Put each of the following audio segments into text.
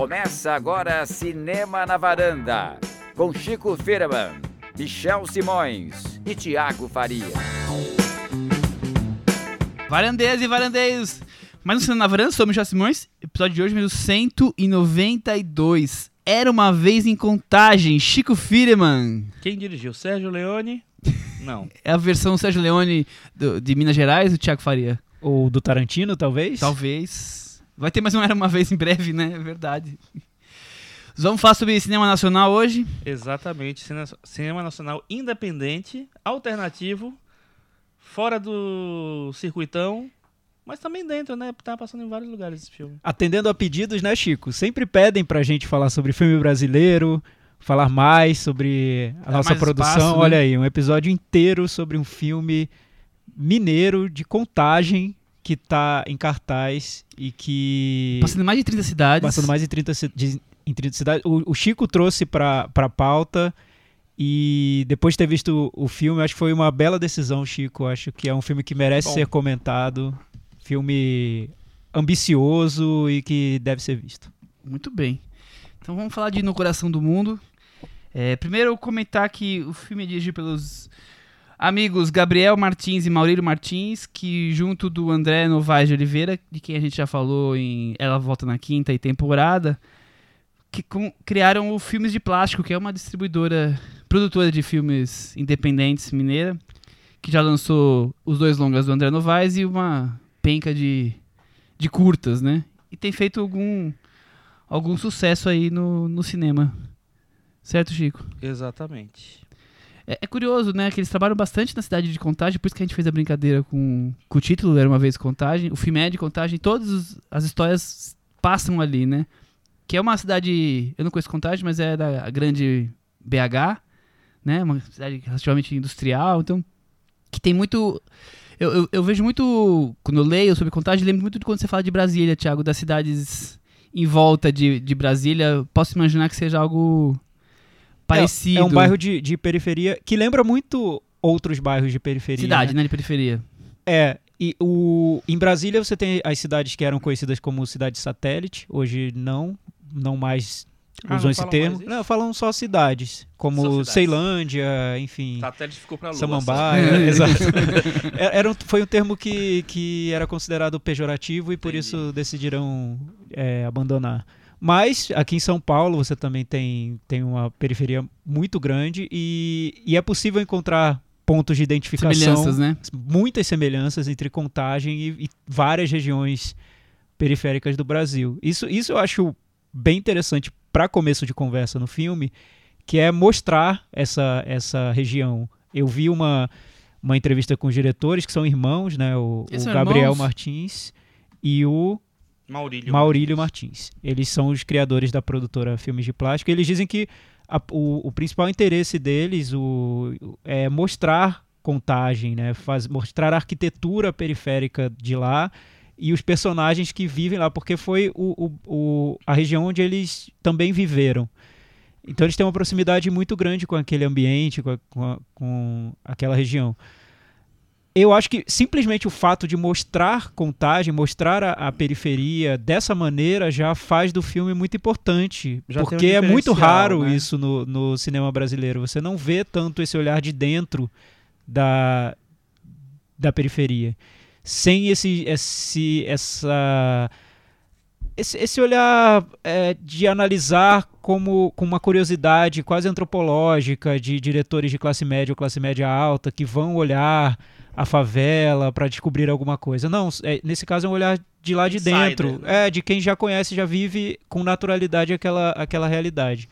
Começa agora Cinema na Varanda, com Chico Firman, Michel Simões e Tiago Faria. Varandeiras e varandeiros! Mais um Cinema na Varanda, sou o Michel Simões, episódio de hoje, número 192. Era uma vez em contagem, Chico Firman. Quem dirigiu? Sérgio Leone? Não. É a versão Sérgio Leone do- de Minas Gerais, o Tiago Faria? Ou do Tarantino, talvez? Talvez. Vai ter mais um Era Uma Vez em breve, né? É verdade. Vamos falar sobre cinema nacional hoje. Exatamente. Cine- Cinema nacional independente, alternativo, fora do circuitão, mas também dentro, né? Tá passando em vários lugares esse filme. Atendendo a pedidos, né, Chico? Sempre pedem pra gente falar sobre filme brasileiro, falar mais sobre a Dar nossa produção. espaço, né? Olha aí, um episódio inteiro sobre um filme mineiro de contagem que tá em cartaz e que. Passando em mais de 30 cidades. Passando mais de 30, ci- de- em 30 cidades. O, o Chico trouxe pra, pra pauta. E depois de ter visto o, o filme, acho que foi uma bela decisão, Chico. Acho que é um filme que merece Bom. ser comentado. Filme ambicioso e que deve ser visto. Muito bem. Então vamos falar de No Coração do Mundo. É, primeiro eu comentar que o filme é dirigido pelos amigos Gabriel Martins e Maurílio Martins, que junto do André Novaes de Oliveira, de quem a gente já falou em Ela Volta na Quinta e temporada, que com- criaram o Filmes de Plástico, que é uma distribuidora, produtora de filmes independentes mineira, que já lançou os dois longas do André Novaes e uma penca de, de curtas, né? E tem feito algum algum sucesso aí no, no cinema. Certo, Chico? Exatamente. É, é curioso, né? Que eles trabalham bastante na cidade de Contagem, por isso que a gente fez a brincadeira com, com o título, Era Uma Vez Contagem. O filme é Contagem, todas as histórias passam ali, né? Que é uma cidade, eu não conheço Contagem, mas é da grande BH, né? Uma cidade relativamente industrial, então, que tem muito... Eu, eu, eu vejo muito, quando eu leio sobre Contagem, lembro muito de quando você fala de Brasília, Thiago, das cidades em volta de, de Brasília. Posso imaginar que seja algo parecido. É um bairro de, de periferia que lembra muito outros bairros de periferia. Cidade, né? né? De periferia. É. E o, em Brasília você tem as cidades que eram conhecidas como cidade satélite, hoje não, não mais Ah, usam não esse termo. Não, falam só cidades, como Só cidades. Ceilândia, enfim. Satélite ficou pra lua. Samambaia, exato. É- Era um- foi um termo que, que era considerado pejorativo e por Entendi. isso decidiram é, abandonar. Mas aqui em São Paulo você também tem, tem uma periferia muito grande e, e é possível encontrar pontos de identificação, Semelhanças, né? muitas semelhanças entre Contagem e, e várias regiões periféricas do Brasil. Isso, isso eu acho bem interessante para começo de conversa no filme, que é mostrar essa, essa região. Eu vi uma, uma entrevista com os diretores, que são irmãos, né? O, o Gabriel irmãos? Martins e o Maurílio. Maurílio Martins. Eles são os criadores da produtora Filmes de Plástico. Eles dizem que a- o, o principal interesse deles o, é mostrar contagem, né? Faz, mostrar a arquitetura periférica de lá e os personagens que vivem lá, porque foi o- o- a região onde eles também viveram. Então eles têm uma proximidade muito grande com aquele ambiente, com, a- com a- com aquela região. Eu acho que simplesmente o fato de mostrar contagem, mostrar a, a periferia dessa maneira já faz do filme muito importante. Já tem um porque é muito raro né? isso no, no cinema brasileiro. Você não vê tanto esse olhar de dentro da, da periferia. Sem esse, esse, essa, esse, esse olhar é, de analisar como com uma curiosidade quase antropológica de diretores de classe média ou classe média alta que vão olhar a favela para descobrir alguma coisa. Não, é- nesse caso é um olhar de lá de Insider, dentro, né? é de quem já conhece, já vive com naturalidade aquela, aquela realidade.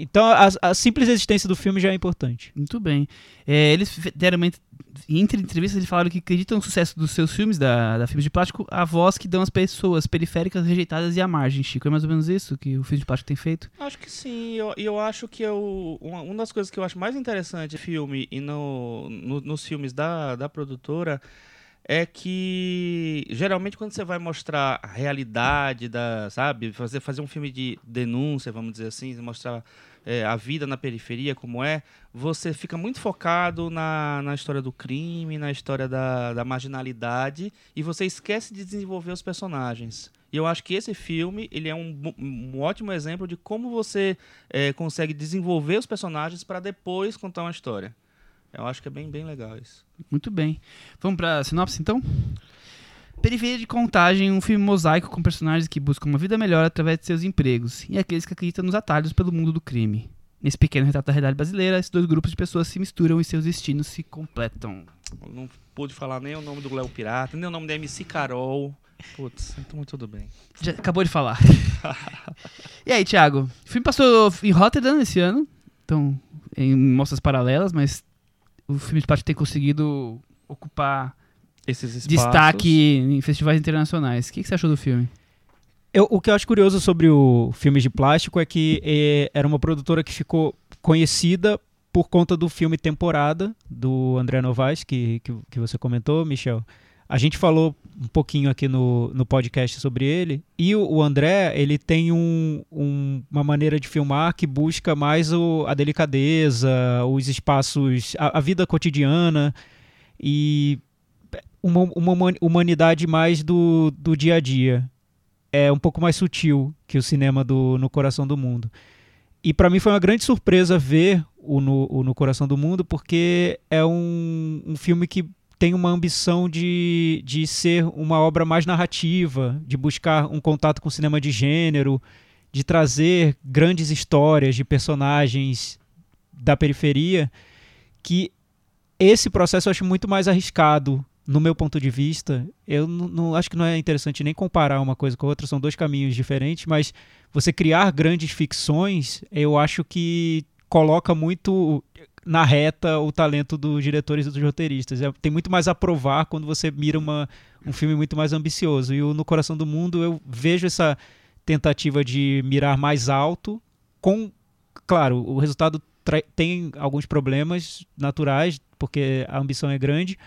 Então a, a simples existência do filme já é importante. Muito bem. É, eles deram uma, ent- entre entrevistas, eles falaram que acreditam no sucesso dos seus filmes, da, da Filmes de Plástico, a voz que dão às pessoas periféricas rejeitadas e à margem, Chico. É mais ou menos isso que o Filme de Plástico tem feito? Acho que sim, e eu, eu acho que eu, uma, uma das coisas que eu acho mais interessante no filme e no, no- nos filmes da, da produtora é que geralmente quando você vai mostrar a realidade da, sabe, fazer, fazer um filme de denúncia, vamos dizer assim, mostrar é, a vida na periferia como é, você fica muito focado na, na história do crime, na história da, da marginalidade e você esquece de desenvolver os personagens. E eu acho que esse filme ele é um, um ótimo exemplo de como você é, consegue desenvolver os personagens para depois contar uma história. Eu acho que é bem, bem legal isso. Muito bem. Vamos pra sinopse então? Periferia de Contagem, um filme mosaico com personagens que buscam uma vida melhor através de seus empregos e aqueles que acreditam nos atalhos pelo mundo do crime. Nesse pequeno retrato da realidade brasileira, esses dois grupos de pessoas se misturam e seus destinos se completam. Não pude falar nem o nome do Léo Pirata, nem o nome da MC Carol. Putz, então tudo bem. Já acabou de falar. e aí, Thiago? O filme passou em Rotterdam esse ano, então em mostras paralelas, mas o filme de parte tem conseguido ocupar. Destaque em festivais internacionais. O que, que você achou do filme? Eu- o que eu acho curioso sobre o Filmes de Plástico é que eh, era uma produtora que ficou conhecida por conta do filme Temporada, do André Novaes, que, que, que você comentou, Michel. A gente falou um pouquinho aqui no, no podcast sobre ele. E o, o André, ele tem um- um- uma maneira de filmar que busca mais o- a delicadeza, os espaços, a, a vida cotidiana e uma, uma human- humanidade mais do, do dia a dia é um pouco mais sutil que o cinema do No Coração do Mundo. E para mim foi uma grande surpresa ver o No, o no Coração do Mundo, porque é um, um filme que tem uma ambição de, de ser uma obra mais narrativa, de buscar um contato com o cinema de gênero, de trazer grandes histórias de personagens da periferia, que esse processo eu acho muito mais arriscado no meu ponto de vista, eu não, acho que não é interessante nem comparar uma coisa com a outra, são dois caminhos diferentes, mas você criar grandes ficções, eu acho que coloca muito na reta o talento dos diretores e dos roteiristas. É- tem muito mais a provar quando você mira uma, um filme muito mais ambicioso. E o No Coração do Mundo eu vejo essa tentativa de mirar mais alto, com, claro, o resultado tem alguns problemas naturais, porque a ambição é grande,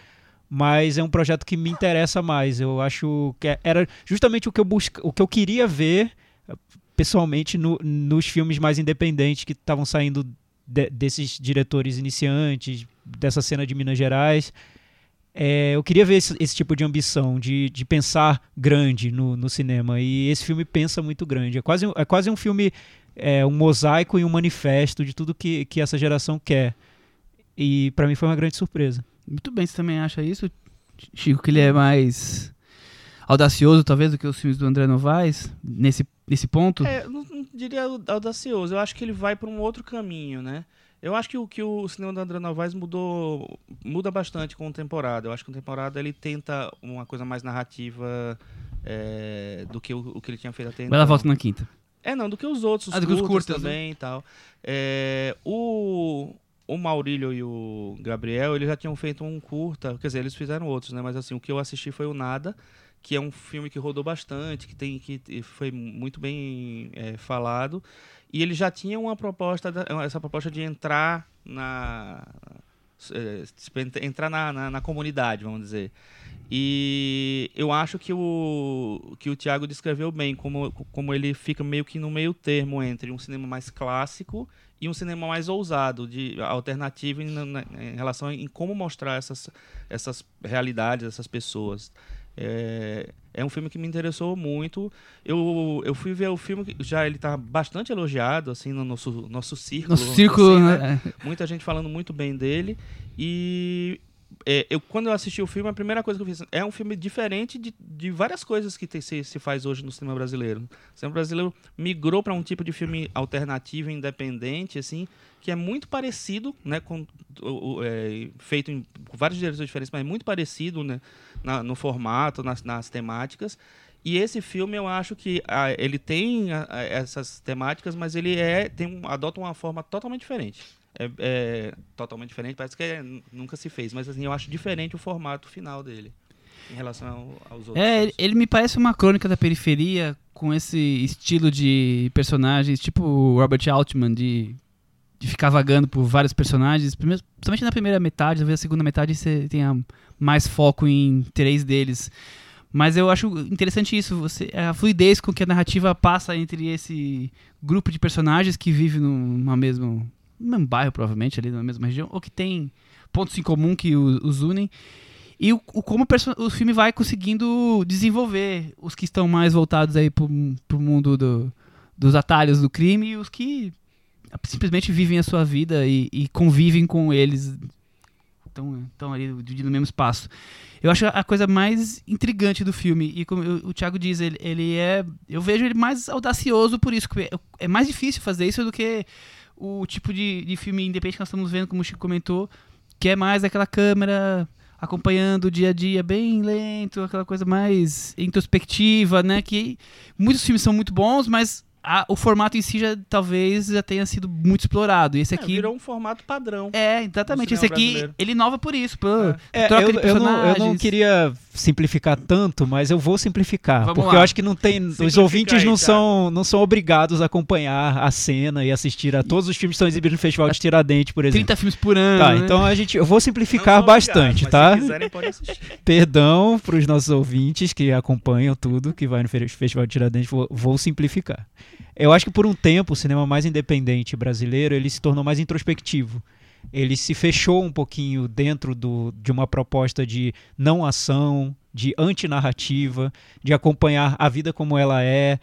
mas é um projeto que me interessa mais. Eu acho que é- era justamente o que eu busca, o que eu queria ver pessoalmente no- nos filmes mais independentes que estavam saindo de- desses diretores iniciantes, dessa cena de Minas Gerais. É, eu queria ver esse, esse tipo de ambição, de, de pensar grande no, no cinema. E esse filme pensa muito grande. É quase, um- é quase um filme, é, um mosaico e um manifesto de tudo que, que essa geração quer. E para mim foi uma grande surpresa. Muito bem, você também acha isso, Chico, que ele é mais audacioso, talvez, do que os filmes do André Novaes, nesse, nesse ponto? É, não, não diria audacioso, eu acho que ele vai para um outro caminho, né? Eu acho que o que o cinema do André Novaes mudou, muda bastante com o temporada. Eu acho que o temporada ele tenta uma coisa mais narrativa é, do que o, o que ele tinha feito até Vai então. dar volta na quinta. É, não, do que os outros, os Ah, os curtas, curtas, né? também e tal. É, o, o Maurílio e o Gabriel, eles já tinham feito um curta, quer dizer, eles fizeram outros, né? Mas assim, o que eu assisti foi o Nada, que é um filme que rodou bastante, que tem que foi muito bem é, falado. E ele já tinha uma proposta, essa proposta de entrar na é, ent- entrar na, na, na comunidade, vamos dizer. E eu acho que o que o Thiago descreveu bem, como, como ele fica meio que no meio termo entre um cinema mais clássico e um cinema mais ousado, de alternativo em, em relação em como mostrar essas, essas realidades, essas pessoas. É, é um filme que me interessou muito. Eu, eu fui ver o filme, que já ele está bastante elogiado, assim, no nosso, nosso círculo. Nosso vamos círculo, assim, né? né? muita gente falando muito bem dele. E é, eu, quando eu assisti o filme, a primeira coisa que eu fiz é um filme diferente de, de várias coisas que tem- se, se faz hoje no cinema brasileiro. O cinema brasileiro migrou para um tipo de filme alternativo, independente, assim, que é muito parecido, né, com é, feito em vários diretores diferentes, mas muito parecido, né, na- no formato, nas, nas temáticas. E esse filme eu acho que ah, ele tem ah, ah, essas temáticas, mas ele é tem um, adota uma forma totalmente diferente. É, é totalmente diferente, parece que é- nunca se fez, mas assim, eu acho diferente o formato final dele em relação ao- aos outros. É, ele, me parece uma crônica da periferia com esse estilo de personagens, tipo o Robert Altman, de, de ficar vagando por vários personagens. Principalmente na primeira metade, talvez a segunda metade você tenha mais foco em três deles. Mas eu acho interessante isso, você, a fluidez com que a narrativa passa entre esse grupo de personagens que vive num- numa mesmo, no mesmo bairro, provavelmente, ali na mesma região, ou que tem pontos em comum que os unem. e o, o como o, o filme vai conseguindo desenvolver os que estão mais voltados aí pro, pro mundo do- dos atalhos do crime e os que simplesmente vivem a sua vida e, e convivem com eles. Estão, estão ali dividindo o mesmo espaço. Eu acho a coisa mais intrigante do filme. E como o, Thiago diz, ele, ele é. Eu vejo ele mais audacioso por isso. porque É mais difícil fazer isso do que o tipo de, de filme independente que nós estamos vendo, como o Chico comentou, que é mais aquela câmera acompanhando o dia a dia bem lento, aquela coisa mais introspectiva, né? Que muitos filmes são muito bons, mas a- o formato em si já talvez já tenha sido muito explorado. E esse É, aqui. virou um formato padrão. É, exatamente. Esse aqui, brasileiro. ele inova por isso. Pô, É. É, troca eu, de eu não, eu não queria simplificar tanto, mas eu vou simplificar. Vamos porque lá. eu acho que não tem. Os ouvintes aí, não Thiago. são, não são obrigados a acompanhar a cena e assistir a todos os filmes que estão exibidos no Festival de Tiradentes, por exemplo. 30 filmes por ano. Tá, né? então a gente, eu vou Não simplificar obrigados, bastante, mas tá? Se quiserem, podem assistir. Perdão para os nossos ouvintes que acompanham tudo que vai no Fe- Festival de Tiradentes, vou, vou simplificar. Eu acho que por um tempo o cinema mais independente brasileiro ele se tornou mais introspectivo. Ele se fechou um pouquinho dentro do, de uma proposta de não ação, de antinarrativa, de acompanhar a vida como ela é.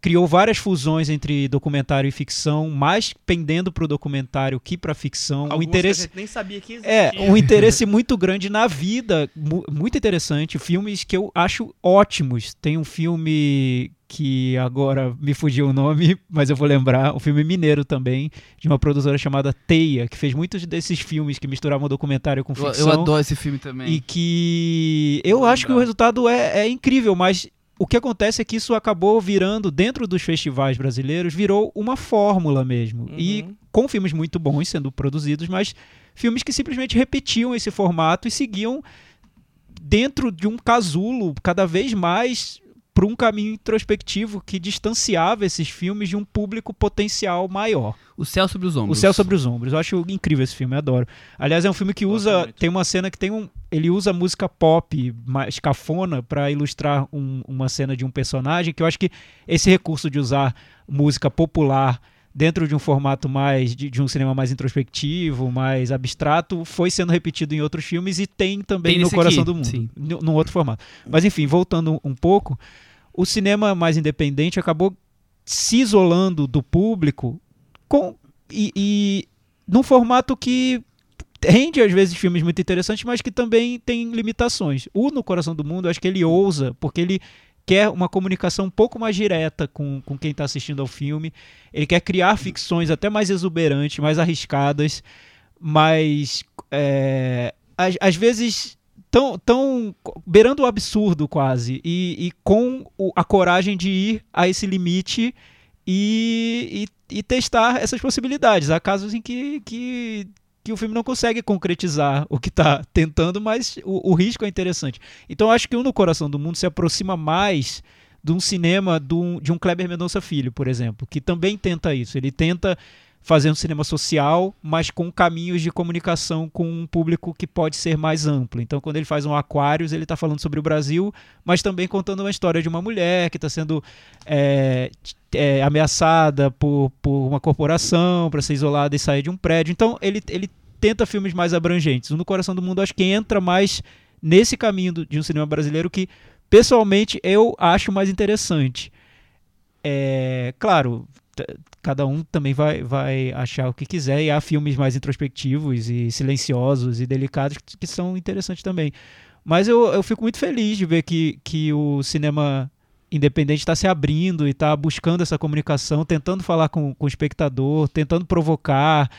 Criou várias fusões entre documentário e ficção, mais pendendo para o documentário que para a ficção. Alguns interesse que nem sabia que existia. é, um interesse muito grande na vida, mu- muito interessante. Filmes que eu acho ótimos. Tem um filme que agora me fugiu o nome, mas eu vou lembrar, um filme mineiro também, de uma produtora chamada Teia, que fez muitos desses filmes que misturavam documentário com Eu, ficção. eu adoro esse filme também. E que eu Vou acho que o lembrar. resultado é, é incrível, mas o que acontece é que isso acabou virando, dentro dos festivais brasileiros, virou uma fórmula mesmo. E Uhum. com filmes muito bons sendo produzidos, mas filmes que simplesmente repetiam esse formato e seguiam dentro de um casulo cada vez mais para um caminho introspectivo que distanciava esses filmes de um público potencial maior. O Céu sobre os O Ombros. Céu sobre os Ombros. Eu acho incrível esse filme, eu adoro. Aliás, é um filme que usa. Tem uma cena que tem um. Ele usa música pop mais cafona para ilustrar um- uma cena de um personagem, que eu acho que esse recurso de usar música popular dentro de um formato mais. de, de um cinema mais introspectivo, mais abstrato, foi sendo repetido em outros filmes e tem também Tem no Coração aqui, do Mundo. sim. nu- Num outro formato. Mas enfim, voltando um pouco, o cinema mais independente acabou se isolando do público com, e, e num formato que rende às vezes filmes muito interessantes, mas que também tem limitações. O No Coração do Mundo, acho que ele ousa, porque ele quer uma comunicação um pouco mais direta com, com quem está assistindo ao filme. Ele quer criar ficções até mais exuberantes, mais arriscadas, mas é, às, às vezes tão, tão beirando o absurdo quase e, e com o- a coragem de ir a esse limite e, e, e testar essas possibilidades. Há casos em que, que, que o filme não consegue concretizar o que está tentando, mas o, o risco é interessante. Então acho que o No Coração do Mundo se aproxima mais de um cinema de um, de um Kleber Mendonça Filho, por exemplo, que também tenta isso. Ele tenta fazer um cinema social, mas com caminhos de comunicação com um público que pode ser mais amplo. Então, quando ele faz um Aquários, ele está falando sobre o Brasil, mas também contando uma história de uma mulher que está sendo é, é, ameaçada por, por uma corporação para ser isolada e sair de um prédio. Então, ele, ele tenta filmes mais abrangentes. O No Coração do Mundo acho que entra mais nesse caminho do- de um cinema brasileiro que, pessoalmente, eu acho mais interessante. É, claro, cada um também vai, vai achar o que quiser, e há filmes mais introspectivos e silenciosos e delicados que, são interessantes também. Mas eu, eu fico muito feliz de ver que, que o cinema independente está se abrindo e está buscando essa comunicação, tentando falar com, com o espectador, tentando provocar,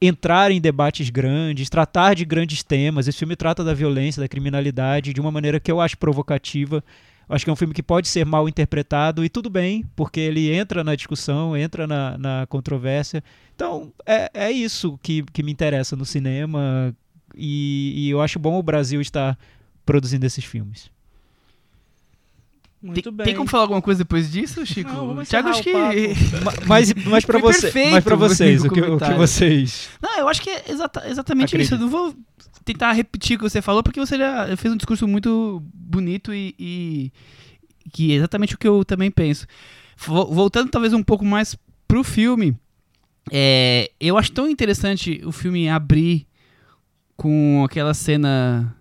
entrar em debates grandes, tratar de grandes temas. Esse filme trata da violência, da criminalidade de uma maneira que eu acho provocativa. Eu acho que é um filme que pode ser mal interpretado e tudo bem, porque ele entra na discussão, entra na, na controvérsia. Então, é, é isso que, que me interessa no cinema e, e eu acho bom o Brasil estar produzindo esses filmes. Muito tem, bem. tem como falar alguma coisa depois disso, Chico? Não, Thiago, acho que. Mas, mas para você, mas pra o vocês, o que, o que vocês. Não, eu acho que é exata- exatamente isso. Eu Acredito. não vou tentar repetir o que você falou, porque você já fez um discurso muito bonito e, e- que é exatamente o que eu também penso. Vo- Voltando talvez um pouco mais pro filme, é, eu acho tão interessante o filme abrir com aquela cena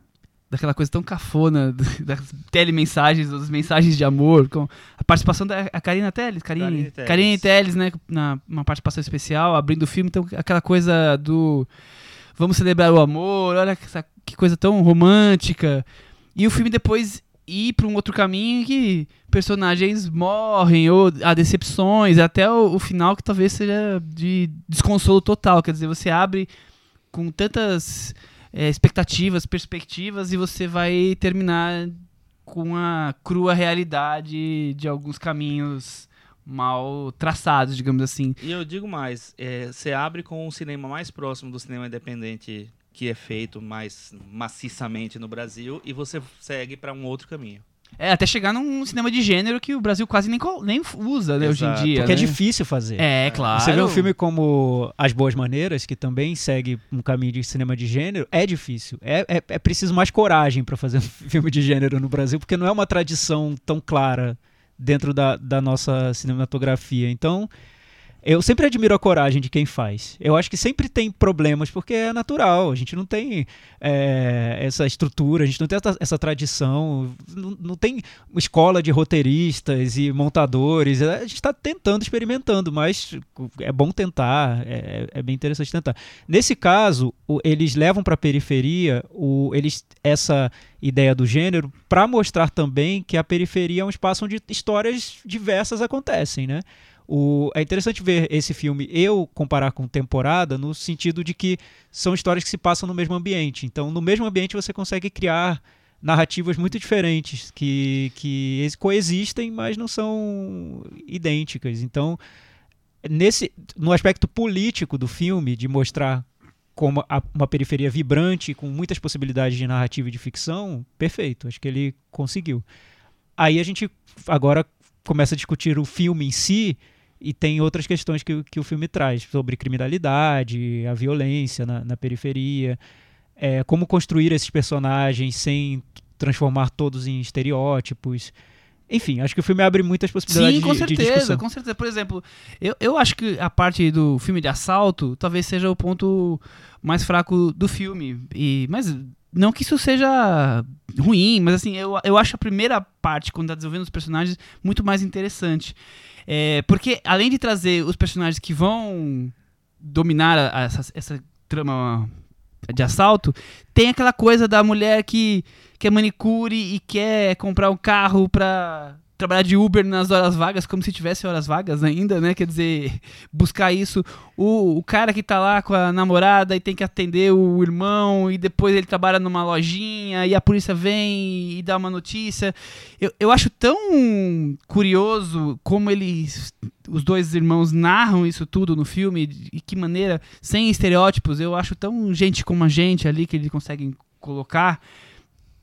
daquela coisa tão cafona das telemensagens, das mensagens de amor, com a participação da a Karina Telles, Karine, Karine Telles, né, na uma participação especial, abrindo o filme, então aquela coisa do vamos celebrar o amor, olha que, que coisa tão romântica. E o filme depois ir para um outro caminho que personagens morrem ou há decepções, até o, o, final que talvez seja de desconsolo total. Quer dizer, você abre com tantas é, expectativas, perspectivas e você vai terminar com a crua realidade de alguns caminhos mal traçados, digamos assim. E eu digo mais, é, você abre com um cinema mais próximo do cinema independente que é feito mais maciçamente no Brasil e você segue para um outro caminho. É, até chegar num cinema de gênero que o Brasil quase nem, nem usa, né, hoje em dia. Porque é né? é difícil fazer. É, claro. Você vê um filme como As Boas Maneiras, que também segue um caminho de cinema de gênero, é difícil. É, é, é preciso mais coragem para fazer um filme de gênero no Brasil, porque não é uma tradição tão clara dentro da, da nossa cinematografia. Então, eu sempre admiro a coragem de quem faz. Eu acho que sempre tem problemas, porque é natural. A gente não tem é, essa estrutura, a gente não tem essa, essa tradição, não, não, tem escola de roteiristas e montadores. A gente está tentando, experimentando, mas é bom tentar, é, é bem interessante tentar. Nesse caso, o, eles levam para a periferia o, eles, essa ideia do gênero para mostrar também que a periferia é um espaço onde histórias diversas acontecem, né? O, é interessante ver esse filme eu comparar com temporada no sentido de que são histórias que se passam no mesmo ambiente. Então, no mesmo ambiente você consegue criar narrativas muito diferentes que, que coexistem, mas não são idênticas. Então, nesse no aspecto político do filme, de mostrar como a, uma periferia vibrante, com muitas possibilidades de narrativa e de ficção, perfeito. Acho que ele conseguiu. Aí a gente agora começa a discutir o filme em si e tem outras questões que, que o filme traz sobre criminalidade, a violência na, na periferia, é, como construir esses personagens sem transformar todos em estereótipos. Enfim, acho que o filme abre muitas possibilidades Sim, com certeza, de com certeza. Por exemplo, eu, eu acho que a parte do filme de assalto talvez seja o ponto mais fraco do filme. E, mas não que isso seja ruim, mas assim, eu, eu acho a primeira parte, quando tá desenvolvendo os personagens, muito mais interessante. É, porque além de trazer os personagens que vão dominar a, a, essa, essa trama de assalto, tem aquela coisa da mulher que, que é manicure e quer comprar um carro pra trabalhar de Uber nas horas vagas, como se tivesse horas vagas ainda, né? Quer dizer, buscar isso. O, o cara que tá lá com a namorada e tem que atender o irmão, e depois ele trabalha numa lojinha, e a polícia vem e dá uma notícia. Eu, eu acho tão curioso como eles. Os dois irmãos narram isso tudo no filme, e que maneira, sem estereótipos, eu acho tão gente como a gente ali que eles conseguem colocar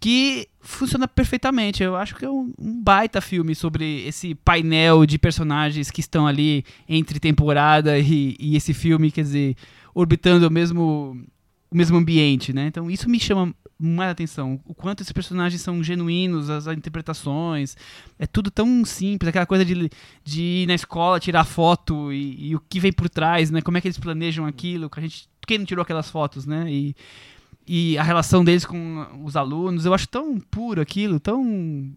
que funciona perfeitamente. Eu acho que é um, um, baita filme sobre esse painel de personagens que estão ali entre temporada e, e esse filme, quer dizer, orbitando o mesmo, o mesmo ambiente, né? Então isso me chama mais atenção. O quanto esses personagens são genuínos, as, as interpretações. É tudo tão simples, aquela coisa de, de ir na escola, tirar foto e, e o que vem por trás, né? Como é que eles planejam aquilo, a gente, quem não tirou aquelas fotos, né? E, e a relação deles com os alunos. Eu acho tão puro aquilo, tão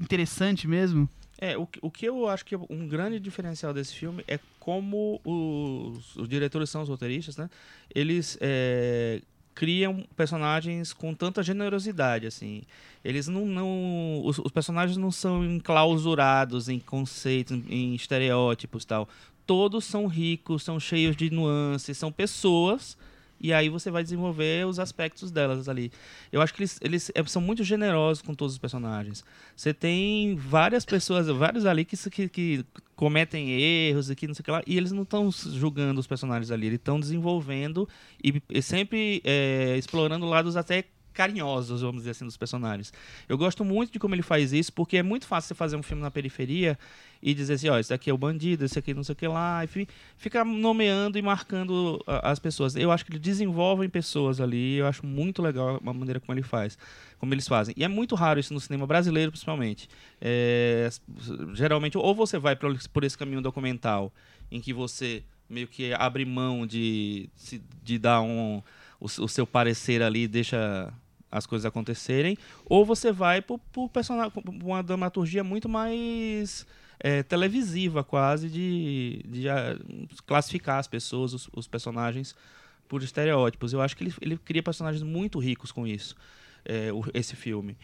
interessante mesmo. É, o, o que eu acho que é um grande diferencial desse filme é como os, os diretores são os roteiristas, né? Eles é, criam personagens com tanta generosidade, assim. Eles não... não os, os personagens não são enclausurados em conceitos, em estereótipos tal. Todos são ricos, são cheios de nuances, são pessoas e aí você vai desenvolver os aspectos delas ali. Eu acho que eles, eles é, são muito generosos com todos os personagens. Você tem várias pessoas, vários ali que, que, que cometem erros aqui, não sei o que lá, e eles não estão julgando os personagens ali, eles estão desenvolvendo e, e sempre é, explorando lados até carinhosos, vamos dizer assim, dos personagens. Eu gosto muito de como ele faz isso, porque é muito fácil você fazer um filme na periferia e dizer assim, ó, esse aqui é o bandido, esse aqui não sei o que lá, enfim, ficar nomeando e marcando as pessoas. Eu acho que ele desenvolve pessoas ali, eu acho muito legal a maneira como ele faz, como eles fazem. E é muito raro isso no cinema brasileiro, principalmente. É, geralmente, ou você vai por, esse caminho documental, em que você meio que abre mão de, de dar um, o seu parecer ali, deixa as coisas acontecerem, ou você vai por uma dramaturgia muito mais é, televisiva, quase, de, de ah, classificar as pessoas, os, os, personagens, por estereótipos. Eu acho que ele, ele cria personagens muito ricos com isso, é, o, esse filme.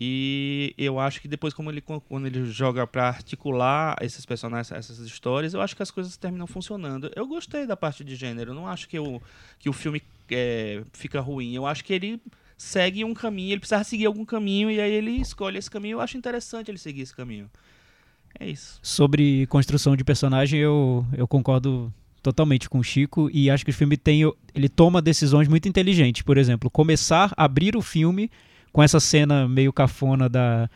E eu acho que depois, como ele, quando ele joga para articular esses personagens, essas histórias, eu acho que as coisas terminam funcionando. Eu gostei da parte de gênero, não acho que, eu, que o filme é, fica ruim. Eu acho que ele segue um caminho, ele precisa seguir algum caminho e aí ele escolhe esse caminho. Eu acho interessante ele seguir esse caminho. É isso. Sobre construção de personagem, eu, eu concordo totalmente com o Chico e acho que o filme tem ele toma decisões muito inteligentes. Por exemplo, começar a abrir o filme com essa cena meio cafona da,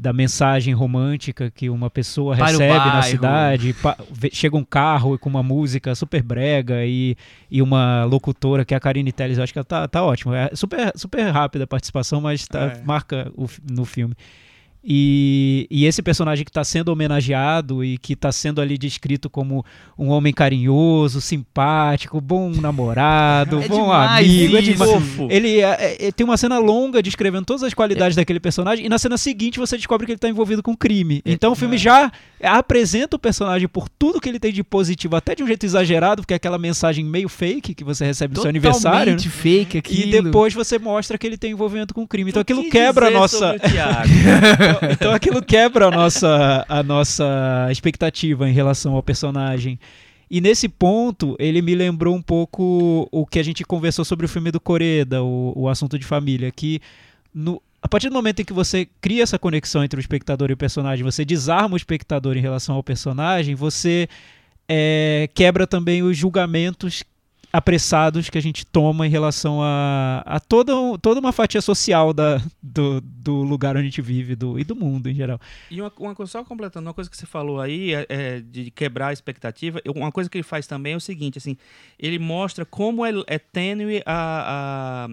da mensagem romântica que uma pessoa Para recebe na cidade. Pa, chega um carro com uma música super brega e, e uma locutora, que é a Karine Telles, eu acho que ela tá, tá ótima. É super, super rápida a participação, mas tá, é. marca o, no filme. E, e, esse personagem que está sendo homenageado e que está sendo ali descrito como um homem carinhoso, simpático, bom namorado, é bom demais, amigo, é demais. Ele, é, é, tem uma cena longa descrevendo todas as qualidades é. daquele personagem e na cena seguinte você descobre que ele está envolvido com crime. É então o filme já apresenta o personagem por tudo que ele tem de positivo, até de um jeito exagerado, porque é aquela mensagem meio fake que você recebe no seu aniversário. Né? fake aquilo. E depois você mostra que ele tem envolvimento com crime. Então aquilo quebra a nossa então, então aquilo quebra a nossa, a nossa expectativa em relação ao personagem. E nesse ponto, ele me lembrou um pouco o que a gente conversou sobre o filme do Coreda, o, o assunto de família, que no, a partir do momento em que você cria essa conexão entre o espectador e o personagem, você desarma o espectador em relação ao personagem, você é, quebra também os julgamentos apressados que a gente toma em relação a, a toda, toda uma fatia social da, do, do lugar onde a gente vive do, e do mundo em geral. E uma, uma coisa, só completando, uma coisa que você falou aí é, é, de quebrar a expectativa, uma coisa que ele faz também é o seguinte, assim, ele mostra como é, é tênue a,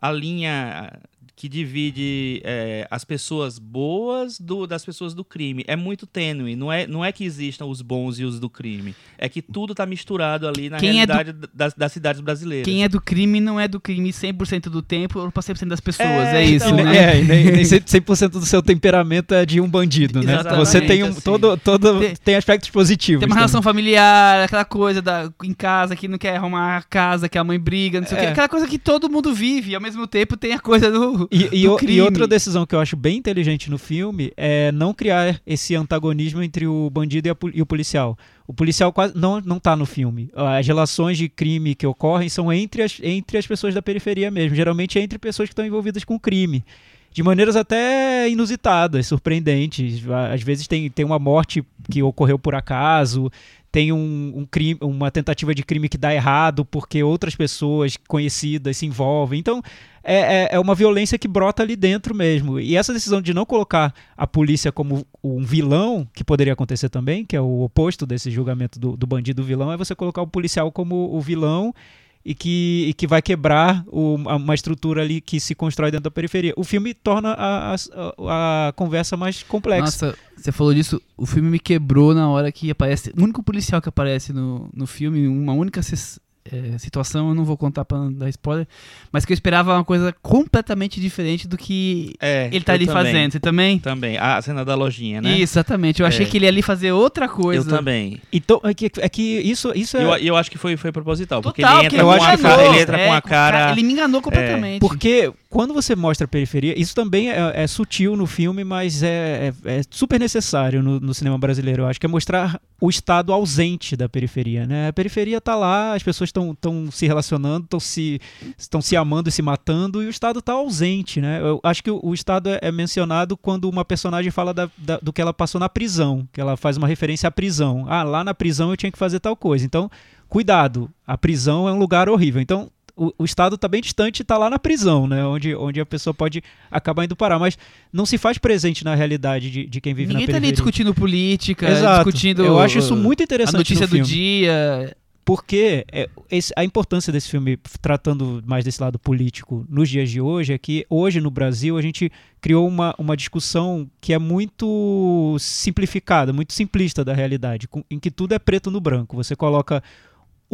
a, a linha que divide é, as pessoas boas do, das pessoas do crime. É muito tênue. Não é, não é que existam os bons e os do crime. É que tudo está misturado ali na Quem realidade é do... das, das, cidades brasileiras. Quem é do crime não é do crime 100% do tempo ou para 100% das pessoas. É, é isso, então, né? É, nem, nem 100% do seu temperamento é de um bandido, né? Exatamente, Você tem um, assim. todo, todo tem, tem aspectos positivos. Tem uma relação familiar, aquela coisa da, em casa que não quer arrumar a casa, que a mãe briga, não sei é. o que. Aquela coisa que todo mundo vive. E ao mesmo tempo tem a coisa do e, e, o, e, outra decisão que eu acho bem inteligente no filme é não criar esse antagonismo entre o bandido e, a, e o policial. O policial quase não, não tá no filme. As relações de crime que ocorrem são entre as, entre as pessoas da periferia mesmo. Geralmente é entre pessoas que estão envolvidas com crime de maneiras até inusitadas, surpreendentes. Às vezes tem, tem uma morte que ocorreu por acaso, tem um, um, crime, uma tentativa de crime que dá errado porque outras pessoas conhecidas se envolvem. Então, é, é, é, uma violência que brota ali dentro mesmo. E essa decisão de não colocar a polícia como um vilão, que poderia acontecer também, que é o oposto desse julgamento do, do bandido vilão, é você colocar o policial como o vilão e que, e que vai quebrar o, uma estrutura ali que se constrói dentro da periferia. O filme torna a, a, a, conversa mais complexa. Nossa, você falou disso, o filme me quebrou na hora que aparece. O único policial que aparece no, no filme, uma única é, situação, eu não vou contar pra dar spoiler, mas que eu esperava uma coisa completamente diferente do que é, ele tá ali também, fazendo. Você também? Também. A cena da lojinha, né? Isso, exatamente. Eu é. achei que ele ia ali fazer outra coisa. Eu também. Então, é que, é que isso, isso é... Eu, eu acho que foi, foi proposital, Total, porque ele entra, com, a cara, ele entra com a cara... Ele me enganou completamente. Porque quando você mostra a periferia, isso também é, é sutil no filme, mas é, é, é super necessário no, no, cinema brasileiro. Eu acho que é mostrar o estado ausente da periferia. Né? A periferia está lá, as pessoas estão se relacionando, estão se, se amando e se matando, e o Estado está ausente. Né? Eu acho que o, o Estado é, é, mencionado quando uma personagem fala da, da, do que ela passou na prisão, que ela faz uma referência à prisão. Ah, lá na prisão eu tinha que fazer tal coisa. Então, cuidado, a prisão é um lugar horrível. Então, o, o Estado está bem distante e está lá na prisão, né? Onde, onde a pessoa pode acabar indo parar. Mas não se faz presente na realidade de, de quem vive Ninguém na periferia. Ninguém está ali discutindo política, Exato. discutindo. Eu acho isso muito interessante. A notícia do dia. Porque é, esse, a importância desse filme, tratando mais desse lado político nos dias de hoje, é que hoje no Brasil a gente criou uma, uma discussão que é muito simplificada, muito simplista da realidade, com, em que tudo é preto no branco. Você coloca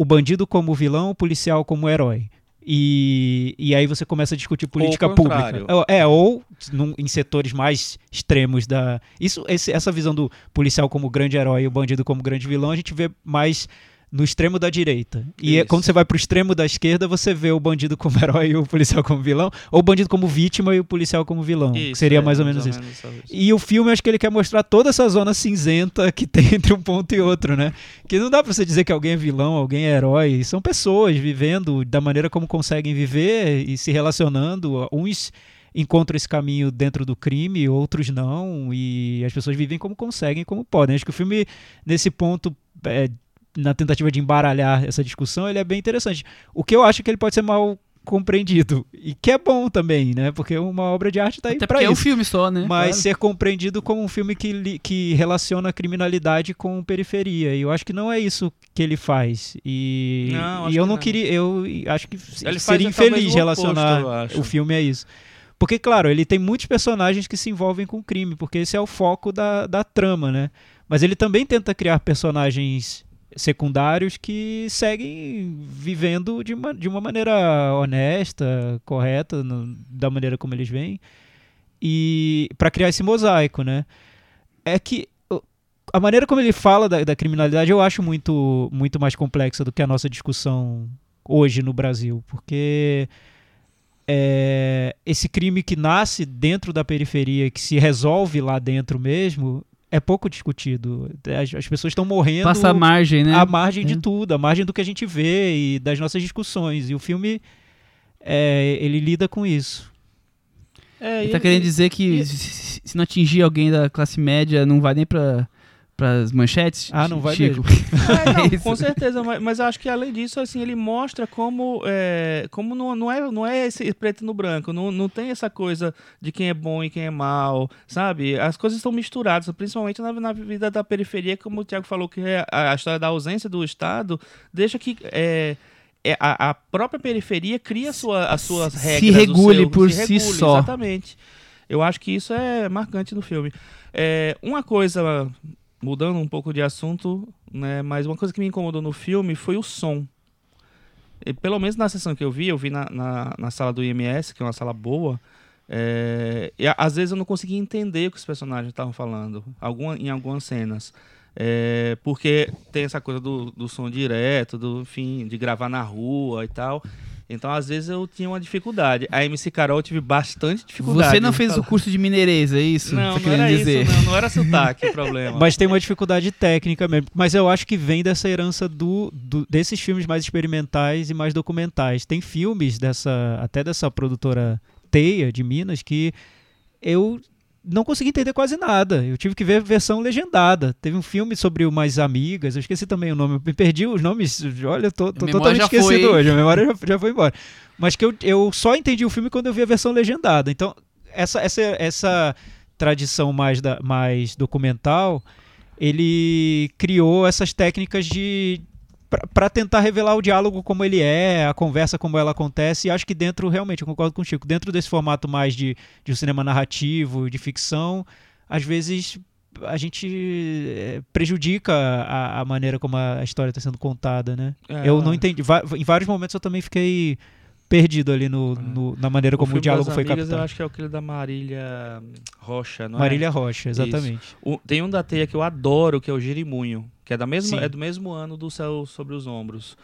o bandido como vilão, o policial como herói. E, e aí você começa a discutir política pública. contrário. É, ou num- em setores mais extremos da. Isso, esse- essa visão do policial como grande herói e o bandido como grande vilão, a gente vê mais no extremo da direita. E é- Isso. quando você vai pro extremo da esquerda, você vê o bandido como herói e o policial como vilão, ou o bandido como vítima e o policial como vilão. que Isso, seria é, mais ou menos isso. isso. E o filme, acho que ele quer mostrar toda essa zona cinzenta que tem entre um ponto e outro, né? Que não dá pra você dizer que alguém é vilão, alguém é herói. São pessoas vivendo da maneira como conseguem viver e se relacionando. Uns encontram esse caminho dentro do crime, outros não. E as pessoas vivem como conseguem, como podem. Acho que o filme, nesse ponto, é, na tentativa de embaralhar essa discussão, ele é bem interessante. O que eu acho é que ele pode ser mal compreendido e que é bom também, né? Porque uma obra de arte tá aí Até pra porque é um isso filme só, né? mas Claro. ser compreendido como um filme que, li- que relaciona a criminalidade com periferia. E eu acho que não é isso que ele faz. E, Não, e eu não não. queria. Eu acho que Ele seria infeliz o relacionar oposto, o filme a isso. Porque, claro, ele tem muitos personagens que se envolvem com crime, porque esse é o foco da, da trama, né? Mas ele também tenta criar personagens secundários que seguem vivendo de uma, de uma maneira honesta, correta, no- da maneira como eles veem, e para criar esse mosaico, né? É que a maneira como ele fala da, da criminalidade eu acho muito, muito mais complexa do que a nossa discussão hoje no Brasil, porque é, esse crime que nasce dentro da periferia, que se resolve lá dentro mesmo, é pouco discutido. As, as pessoas estão morrendo Passa a margem, né? à margem de É. tudo, à margem do que a gente vê e das nossas discussões. E o filme, é, ele lida com isso. É, Ele e tá querendo dizer que e- se, se não atingir alguém da classe média, não vai nem pra, pras manchetes? Ah, não vai Chico? É, não, Isso. com certeza, mas, mas eu acho que além disso, assim, ele mostra como, é, como não, não, é, não é esse preto no branco, não, não tem essa coisa de quem é bom e quem é mal, sabe? As coisas estão misturadas, principalmente na, na vida da periferia, como o Tiago falou, que é a, a história da ausência do Estado deixa que é, é, a, a própria periferia cria a sua, as suas Se regras. o regule seu- por se si regule, só. Exatamente. Eu acho que isso é marcante no filme. É, uma coisa, mudando um pouco de assunto, né, mas uma coisa que me incomodou no filme foi o som. E, pelo menos na sessão que eu vi, eu vi na, na, na sala do IMS, que é uma sala boa, é, e às vezes eu não conseguia entender o que os personagens estavam falando, alguma, em algumas cenas. É, porque tem essa coisa do, do som direto, do, enfim, de gravar na rua e tal. Então, às vezes, eu tinha uma dificuldade. A MC Carol eu tive bastante dificuldade. Você não fez o falar. curso de mineirês, é isso? Não, Tá não era dizer? isso, não, não era sotaque o problema. Mas tem uma dificuldade técnica mesmo. Mas eu acho que vem dessa herança do, do- desses filmes mais experimentais e mais documentais. Tem filmes dessa, até dessa produtora Teia de Minas que eu não consegui entender quase nada. Eu tive que ver a versão legendada. Teve um filme sobre umas amigas, eu esqueci também o nome, eu me perdi os nomes. Olha, eu tô, tô totalmente foi, esquecido hein? hoje, a memória já, já foi embora. Mas que eu, eu só entendi o filme quando eu vi a versão legendada. Então, essa, essa, essa tradição mais, da, mais documental, ele criou essas técnicas de para tentar revelar o diálogo como ele é, a conversa como ela acontece, e acho que dentro, realmente, eu concordo com o Chico, dentro desse formato mais de, de um cinema narrativo, de ficção, às vezes a gente eh, prejudica a, a maneira como a história está sendo contada, né? É, eu não entendi. Em vários momentos eu também fiquei perdido ali no, É. no- na maneira como o, filme diálogo foi captado. Eu acho que é aquele da Marília Rocha, não Marília é? Rocha, exatamente. O- tem um da Teia que eu adoro, que é o Girimunho, que é, da mesma, Sim. é do mesmo ano do Céu Sobre os Ombros.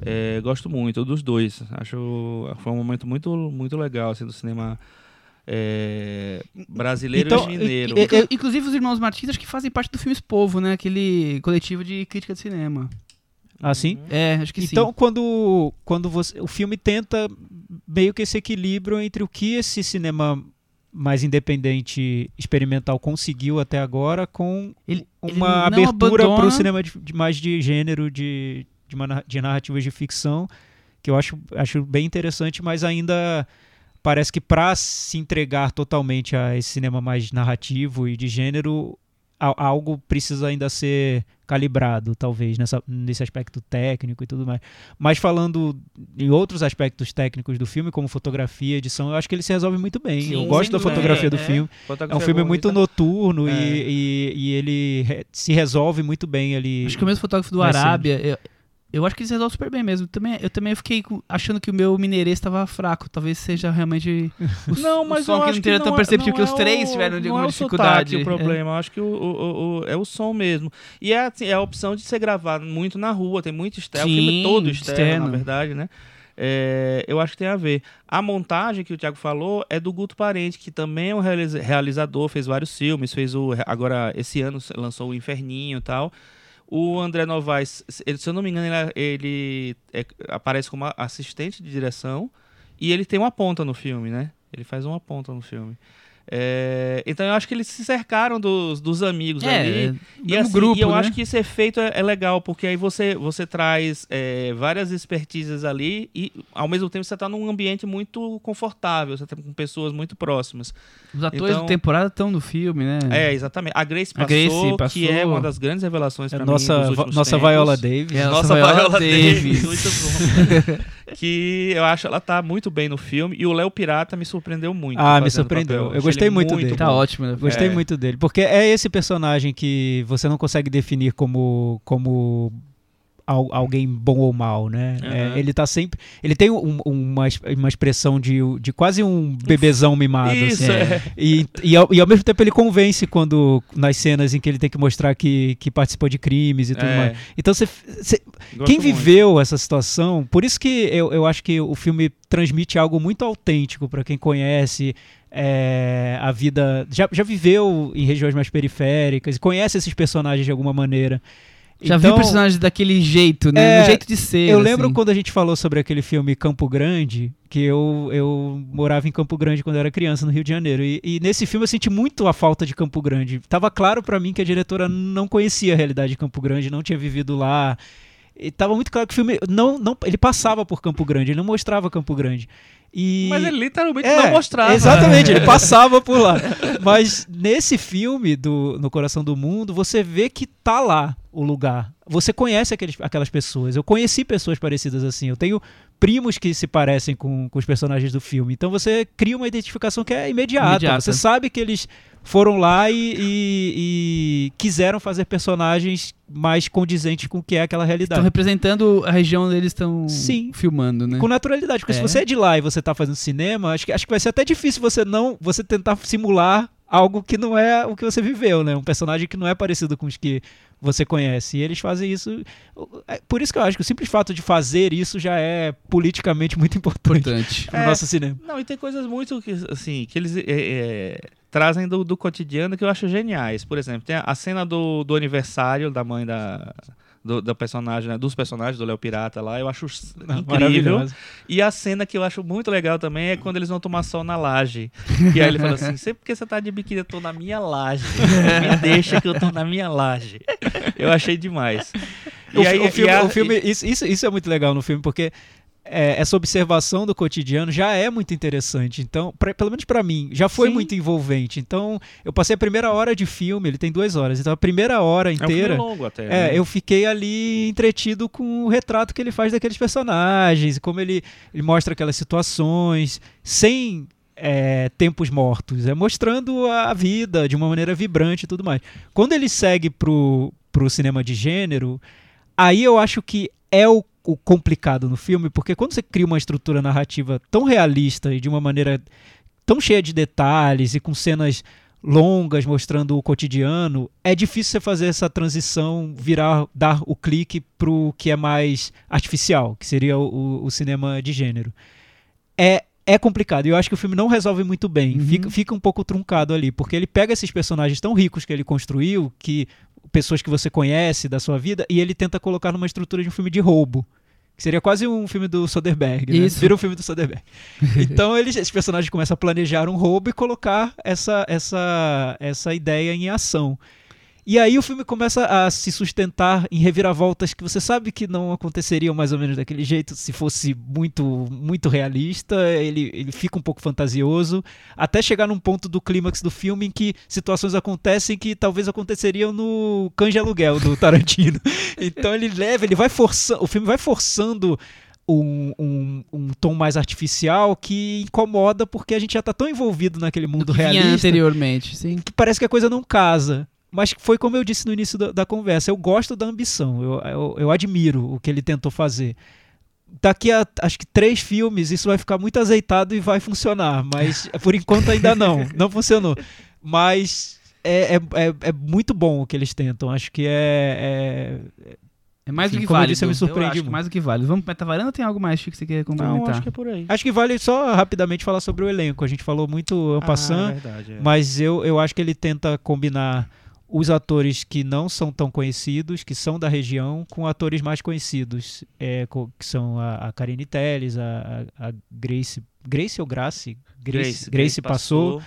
É, gosto muito dos dois. Acho foi um momento muito, muito legal assim, do cinema é, brasileiro Então, e mineiro. e- e- Inclu- Inclusive os irmãos Martins acho que fazem parte do Filmes Povo, né? Aquele coletivo de crítica de cinema. Assim? É, acho que Então, sim. quando, quando você, o filme tenta meio que esse equilíbrio entre o que esse cinema mais independente experimental conseguiu até agora com Ele, ele uma não abertura para o cinema de, de mais de gênero, de, de, uma de narrativas de ficção, que eu acho, acho bem interessante, mas ainda parece que para se entregar totalmente a esse cinema mais narrativo e de gênero, algo precisa ainda ser calibrado, talvez, nessa, nesse aspecto técnico e tudo mais. Mas falando em outros aspectos técnicos do filme, como fotografia, edição, eu acho que ele se resolve muito bem. Sim, eu gosto sem da fotografia do É, filme. É um Fotografia filme muito bonita. noturno É. e, e, e ele re- se resolve muito bem ali. Acho que o mesmo fotógrafo do. Arábia. Eu- acho que eles resolvem super bem mesmo. Também, eu também fiquei achando que o meu mineirês estava fraco. Talvez seja realmente o, Não, o mas som eu que não que tão não é- perceptível, não que os é três o- tiveram de não alguma é o dificuldade. o problema, eu acho que o, o- o- o- é o som mesmo. E é, assim, é a opção de ser gravado muito na rua, tem muito externo, o filme Sim, todo externo, externo. na verdade, né? É, eu acho que tem a ver. A montagem que o Thiago falou é do Guto Parente, que também é um realiza- realizador, fez vários filmes, fez o. Agora, esse ano lançou o Inferninho e tal. O André Novaes, ele- se eu não me engano, ele, ele é- aparece como assistente de direção e ele tem uma ponta no filme, né? Ele faz uma ponta no filme. É, então eu acho que eles se cercaram dos, dos amigos É, ali. é, E, assim, grupo, e eu né? acho que esse efeito é, é legal, porque aí você, você traz é, várias expertises ali e ao mesmo tempo você está num ambiente muito confortável, você está com pessoas muito próximas. Os atores então- da temporada estão no filme, né? É, exatamente. A Grace A passou, Grace passou. que é uma das grandes revelações É para mim nossa, nossa. Viola Davis. É, Nossa, Viola Viola Davis. Davis, muito bom. que eu acho ela tá muito bem no filme e o Léo Pirata me surpreendeu muito. Ah, me surpreendeu. papel. Eu gostei ele muito dele. Tá bom. ótimo, né? Gostei É. muito dele. Porque é esse personagem que você não consegue definir como, como alguém bom ou mal, né? Aham. É, ele tá sempre. Ele tem um- uma, uma expressão de, de quase um bebezão mimado. Isso, assim. é. E, e, ao, e ao mesmo tempo ele convence quando nas cenas em que ele tem que mostrar que, que participou de crimes e tudo É, mais. Então você, quem muito. viveu essa situação, por isso que eu, eu acho que o filme transmite algo muito autêntico para quem conhece é, a vida. Já, já viveu em regiões mais periféricas, conhece esses personagens de alguma maneira. Já Então, viu personagens daquele jeito, né? É, No jeito de ser. Eu lembro assim. quando a gente falou sobre aquele filme Campo Grande, que eu, eu morava em Campo Grande quando eu era criança, no Rio de Janeiro. E, e nesse filme eu senti muito a falta de Campo Grande. Tava claro pra mim que a diretora não conhecia a realidade de Campo Grande, não tinha vivido lá. E tava muito claro que o filme não, não, ele passava por Campo Grande, ele não mostrava Campo Grande. E Mas ele literalmente É, não mostrava. Exatamente, ele passava por lá. Mas nesse filme do No Coração do Mundo, você vê que tá lá o lugar. Você conhece aqueles, aquelas pessoas. Eu conheci pessoas parecidas assim. Eu tenho primos que se parecem com, com os personagens do filme. Então você cria uma identificação que é imediata. Imediata. Você sabe que eles foram lá e, e- e quiseram fazer personagens mais condizentes com o que é aquela realidade. Estão representando a região onde eles estão filmando, né? Com naturalidade, porque se É. você é de lá e você tá fazendo cinema, acho que, acho que vai ser até difícil você não você tentar simular algo que não é o que você viveu, né? Um personagem que não é parecido com os que você conhece. E eles fazem isso. é Por isso que eu acho que o simples fato de fazer isso já é politicamente muito importante Importante. pro É. nosso cinema. Não, e tem coisas muito que, assim, que eles é, é, trazem do, do cotidiano que eu acho geniais. Por exemplo, tem a, a cena do, do aniversário da mãe da. Do, da personagem, né, dos personagens do Léo Pirata lá, eu acho incrível. E a cena que eu acho muito legal também é quando eles vão tomar sol na laje. E aí ele fala assim: sempre que você tá de biquíni, eu tô na minha laje. Me deixa que eu tô na minha laje. Eu achei demais. E o, aí, o filme, a- o filme- isso, isso, isso é muito legal no filme, porque é, essa observação do cotidiano já é muito interessante. Então, pra- pelo menos pra mim, já foi Sim. muito envolvente. Então, eu passei a primeira hora de filme, ele tem duas horas, então a primeira hora é um inteira. longo até. É, né? eu fiquei ali entretido com o retrato que ele faz daqueles personagens, como ele, ele mostra aquelas situações, sem é, tempos mortos, é mostrando a vida de uma maneira vibrante e tudo mais. Quando ele segue pro, pro cinema de gênero, aí eu acho que é o, o complicado no filme, porque quando você cria uma estrutura narrativa tão realista e de uma maneira tão cheia de detalhes e com cenas longas mostrando o cotidiano, é difícil você fazer essa transição, virar, dar o clique pro que é mais artificial, que seria o, o- cinema de gênero. É, é complicado, e eu acho que o filme não resolve muito bem, Uhum. fica, fica um pouco truncado ali, porque ele pega esses personagens tão ricos que ele construiu, que pessoas que você conhece da sua vida, e ele tenta colocar numa estrutura de um filme de roubo. Que seria quase um filme do Soderbergh, né? Isso. Vira um filme do Soderbergh. Então eles, esses personagens começam a planejar um roubo e colocar essa, essa, essa ideia em ação. E aí o filme começa a se sustentar em reviravoltas que você sabe que não aconteceriam mais ou menos daquele jeito se fosse muito muito realista, ele, ele fica um pouco fantasioso, até chegar num ponto do clímax do filme em que situações acontecem que talvez aconteceriam no Cães de Aluguel do Tarantino. então ele leva, ele vai forçando, o filme vai forçando um, um, um tom mais artificial que incomoda porque a gente já tá tão envolvido naquele mundo realista anteriormente, sim. que parece que a coisa não casa. Mas foi como eu disse no início da, da conversa, eu gosto da ambição, eu, eu, eu admiro o que ele tentou fazer daqui a acho que três filmes isso vai ficar muito azeitado e vai funcionar, mas por enquanto ainda não, não funcionou. Mas é, é, é, é muito bom o que eles tentam. Acho que é. É, é mais do que eu válido. disse, eu me surpreendi acho que muito. mais do que válido. Vamos para Metavaranda ou tem algo mais Chico, que você quer Não, complementar? acho que é por aí. Acho que vale só rapidamente falar sobre o elenco. A gente falou muito en Ah, passant, é verdade, é. mas eu, eu acho que ele tenta combinar os atores que não são tão conhecidos, que são da região, com atores mais conhecidos, é, co- que são a, a Karine Telles, a, a a Grace. Grace ou Grace? Grace, Grace, passou.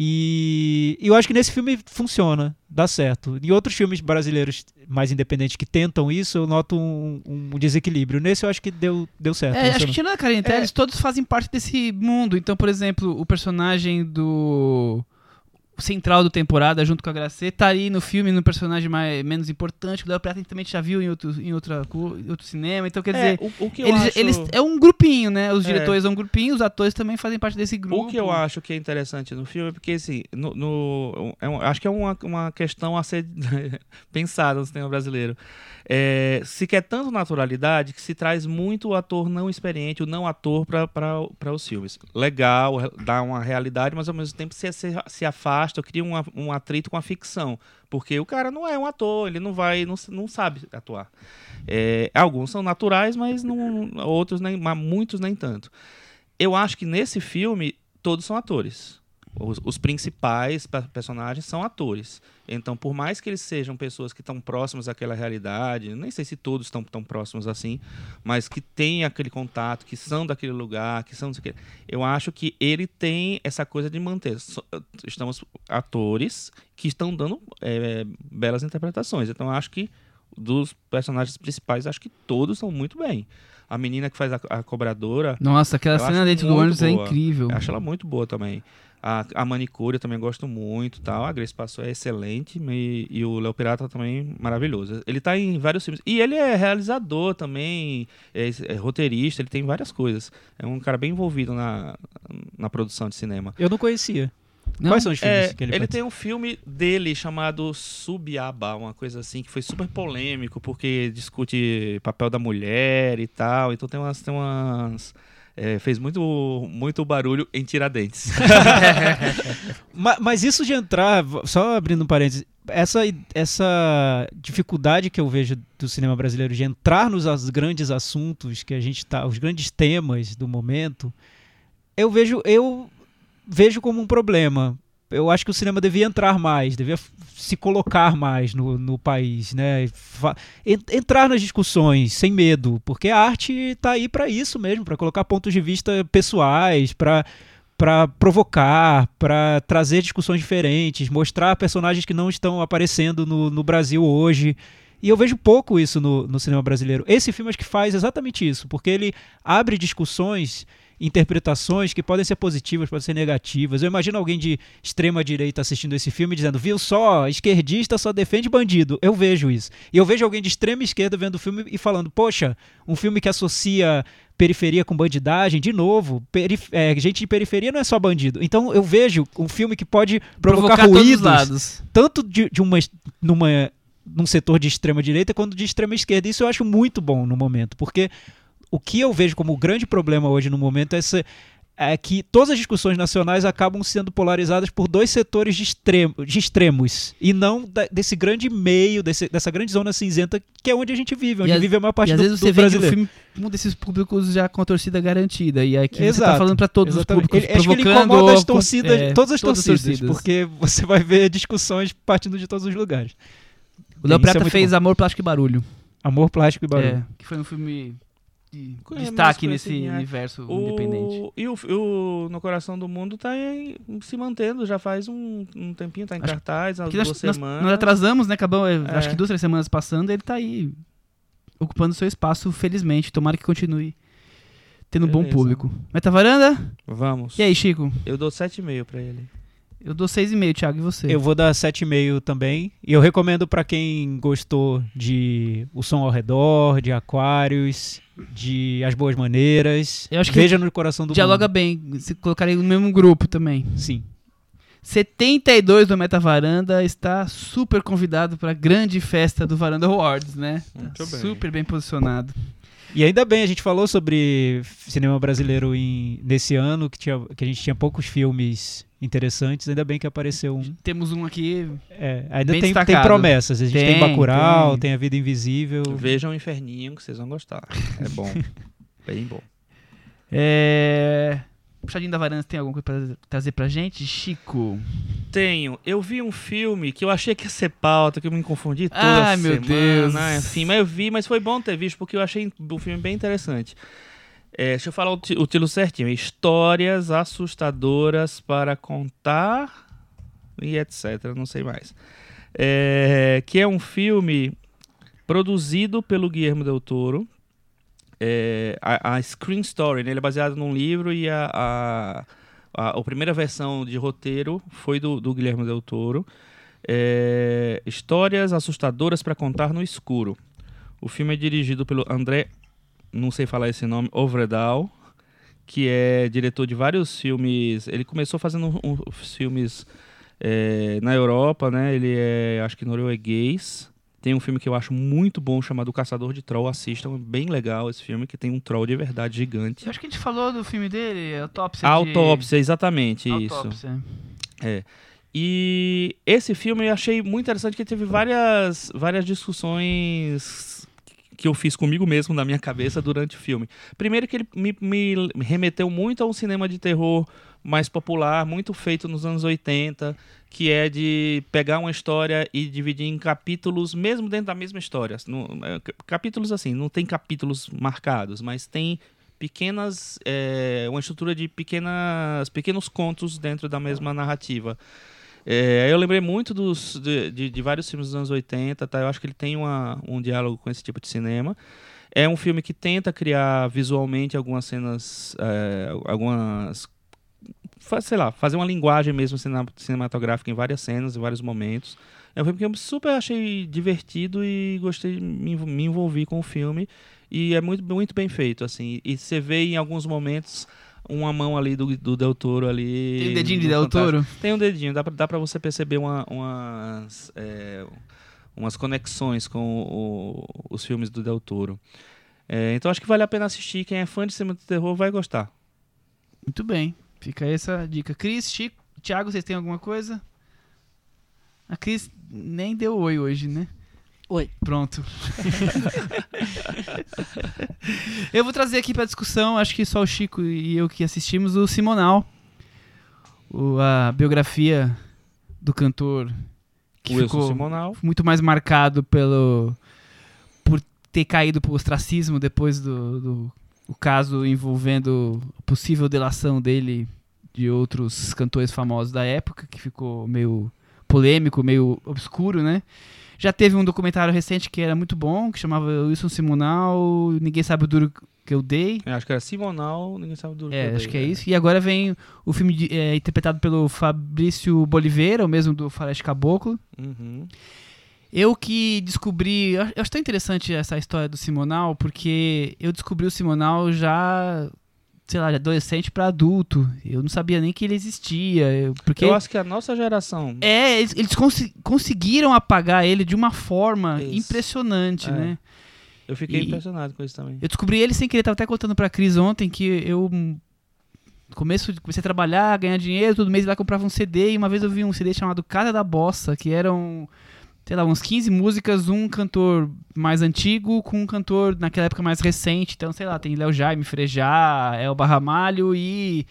E, e eu acho que nesse filme funciona, dá certo. Em outros filmes brasileiros mais independentes que tentam isso, eu noto um, um desequilíbrio. Nesse eu acho que deu, deu certo. É, acho que tirando a Karen Telles, todos fazem parte desse mundo. Então, por exemplo, o personagem do central do temporada, junto com a Gracê, tá aí no filme, no personagem mais, menos importante. O Léo Prata também já viu em outro, em outra, outro cinema. Então, quer É, dizer, o, o que eles, acho... eles- é um grupinho, né? Os É. diretores são um grupinho, os atores também fazem parte desse grupo. O que eu acho que é interessante no filme é porque, assim, no, no- é um- acho que é uma, uma questão a ser pensada no cinema brasileiro. É, se quer tanto naturalidade que se traz muito o ator não experiente, o não ator para os filmes. Legal, dá uma realidade, mas ao mesmo tempo se, se, se afasta, cria um, a- um atrito com a ficção. Porque o cara não é um ator, ele não vai, não, não sabe atuar. É, alguns são naturais, mas não, outros nem, muitos nem tanto. Eu acho que nesse filme todos são atores. Os, os principais pe- personagens são atores. Então, por mais que eles sejam pessoas que estão próximas àquela realidade, nem sei se todos estão tão próximos assim, mas que têm aquele contato, que são daquele lugar, que são não sei o quê. Eu acho que ele tem essa coisa de manter. Estamos atores que estão dando é, belas interpretações. Então, eu acho que dos personagens principais, acho que todos são muito bem. A menina que faz a, a cobradora, Nossa, aquela cena dentro do ônibus é incrível. eu acho ela muito boa também. A, a manicure eu também gosto muito, tal. A Grace Passou é excelente e, e o Léo Pirata também maravilhoso. Ele tá em vários filmes. E ele é realizador também, é, é roteirista, ele tem várias coisas. É um cara bem envolvido na, na produção de cinema. Eu não conhecia. Não? Quais são os filmes É, que ele, ele participa? tem um filme dele chamado Subiaba, uma coisa assim, que foi super polêmico, porque discute papel da mulher e tal. Então tem umas. Tem umas é, fez muito, muito barulho em Tiradentes. Ma- Mas, isso de entrar, só abrindo um parênteses, essa, essa dificuldade que eu vejo do cinema brasileiro de entrar nos grandes assuntos que a gente tá, os grandes temas do momento, eu vejo, eu vejo como um problema. Eu acho que o cinema devia entrar mais, devia se colocar mais no, no país, né? Entrar nas discussões sem medo, porque a arte está aí para isso mesmo, para colocar pontos de vista pessoais, para para provocar, para trazer discussões diferentes, mostrar personagens que não estão aparecendo no, no Brasil hoje. E eu vejo pouco isso no, no cinema brasileiro. Esse filme acho que faz exatamente isso, porque ele abre discussões, interpretações que podem ser positivas, podem ser negativas. Eu imagino alguém de extrema direita assistindo esse filme dizendo, viu só, esquerdista só defende bandido. Eu vejo isso. E eu vejo alguém de extrema esquerda vendo o filme e falando, poxa, um filme que associa periferia com bandidagem, de novo, é, gente de periferia não é só bandido. Então eu vejo um filme que pode provocar, Provocar ruídos, tanto de, de uma, numa, num setor de extrema direita quanto de extrema esquerda. Isso eu acho muito bom no momento, porque o que eu vejo como o grande problema hoje no momento é, essa, é que todas as discussões nacionais acabam sendo polarizadas por dois setores de, extremo, de extremos e não da- desse grande meio, desse- dessa grande zona cinzenta que é onde a gente vive, onde E às- vive a maior parte e às do, vezes do você filme pra um desses públicos já com a torcida garantida. E aqui você tá Exato, falando pra todos Exatamente. os públicos, Ele, acho que ele provocando... incomoda as torcidas, é, todas as todas as torcidas, torcidas. porque você vai ver discussões partindo de todos os lugares. O Léo é Prata muito fez bom. Amor, Plástico e Barulho. Amor, plástico e barulho. É, que foi um filme de mais destaque nesse conhecidinho, é. universo independente. O, e o, o No Coração do Mundo tá em- se mantendo já faz um, um tempinho, tá em Acho cartaz, duas nós, semanas. nós atrasamos, né? Acabou, é, acho que duas, três semanas passando, ele tá aí ocupando seu espaço, felizmente. Tomara que continue tendo um bom Beleza. público. Meta varanda? Vamos. E aí, Chico? Eu dou 7,5 pra ele. Eu dou 6,5, Thiago, e você? Eu vou dar 7,5 também. E eu recomendo pra quem gostou de O Som ao Redor, de Aquários, de As Boas Maneiras. Eu acho que Veja no Coração do Dialoga Mundo. bem, se colocarei no mesmo grupo também. Sim. 72 do Meta Varanda está super convidado para a grande festa do Varanda Awards, né? Muito bem. Super bem posicionado. E ainda bem, a gente falou sobre cinema brasileiro em, nesse ano, que, tinha, que a gente tinha poucos filmes interessantes, ainda bem que apareceu um. Temos um aqui. É, ainda Bem tem, tem promessas. A gente tem, Tem, Bacurau, tem. tem. A Vida Invisível. Vejam o Inferninho que vocês vão gostar. É bom. Bem bom. É... Puxadinho da Varanda, tem alguma coisa pra trazer pra gente? Chico. Tenho. Eu vi um filme que eu achei que ia ser pauta, que eu me confundi toda Ai, meu semana, Deus. Enfim, mas eu vi, mas foi bom ter visto, porque eu achei o filme bem interessante. É, deixa eu falar o, o título certinho. Histórias assustadoras para contar e etc. Não sei mais. É, que é um filme produzido pelo Guilherme Del Toro. É, a, a Screen Story, né? ele é baseado num livro e a, a, a, a primeira versão de roteiro foi do, do Guilherme Del Toro. É, Histórias assustadoras para contar no escuro. O filme é dirigido pelo André, não sei falar esse nome, Ovredal, que é diretor de vários filmes. Ele começou fazendo um- uns filmes é, na Europa, né? Ele é, acho que norueguês. Tem um filme que eu acho muito bom chamado Caçador de Troll. Assistam, é bem legal esse filme, que tem um troll de verdade gigante. Eu acho que a gente falou do filme dele, Autópsia. de- Autópsia, exatamente isso. Autópsia. E esse filme eu achei muito interessante que teve várias, várias discussões que eu fiz comigo mesmo na minha cabeça durante o filme. Primeiro que ele me, me remeteu muito a um cinema de terror mais popular, muito feito nos anos 80, que é de pegar uma história e dividir em capítulos, mesmo dentro da mesma história. Não- é, cap- capítulos assim, não tem capítulos marcados, mas tem pequenas é, uma estrutura de pequenas pequenos contos dentro da mesma narrativa é, eu lembrei muito dos, de, de- de vários filmes dos anos 80, tá? Eu acho que ele tem uma, um diálogo com esse tipo de cinema. É um filme que tenta criar visualmente algumas cenas, é, algumas. Sei lá, fazer uma linguagem mesmo cinematográfica em várias cenas, em vários momentos. É um filme que eu super achei divertido e gostei, me, me envolvi com o filme. E é muito, muito bem feito, assim. E você vê em alguns momentos uma mão ali do, do Del Toro ali. Tem o dedinho de Del Fantástico. Toro? Tem um dedinho, dá pra, dá pra você perceber uma- umas, é, umas conexões com o- os filmes do Del Toro. É, então acho que vale a pena assistir. Quem é fã de cinema de terror vai gostar. Muito bem. Fica aí essa dica. Cris, Chico, Thiago, vocês têm alguma coisa? A Cris nem deu oi hoje, né? Oi. Pronto. eu vou trazer aqui pra discussão, acho que só o Chico e eu que assistimos, o Simonal. O- a biografia do cantor que Wilson ficou Simonal. muito mais marcado pelo por ter caído pro ostracismo depois do, do o caso envolvendo a possível delação dele de outros cantores famosos da época, que ficou meio polêmico, meio obscuro, né? Já teve um documentário recente que era muito bom, que chamava Wilson Simonal, Ninguém Sabe o Duro Que Eu Dei. Eu acho que era Simonal, ninguém sabe do É, acho que é isso. E agora vem o filme de- é, interpretado pelo Fabrício Boliveira, o mesmo do Faroeste Caboclo. Uhum. Eu que descobri. Eu acho tão interessante essa história do Simonal, porque eu descobri o Simonal já, sei lá, de adolescente pra adulto. Eu não sabia nem que ele existia. eu- Porque. Eu acho que a nossa geração. É, eles, eles consi- conseguiram apagar ele de uma forma Isso. impressionante, É. né? Eu fiquei E- impressionado com isso também. Eu descobri ele sem querer, tava até contando pra Cris ontem que eu. Começo, comecei a trabalhar, ganhar dinheiro, todo mês lá comprava um CD, e uma vez eu vi um CD chamado Casa da Bossa, que eram, sei lá, uns 15 músicas, um cantor mais antigo com um cantor naquela época mais recente. Então, sei lá, tem Léo Jaime, Frejá, Elba Ramalho e.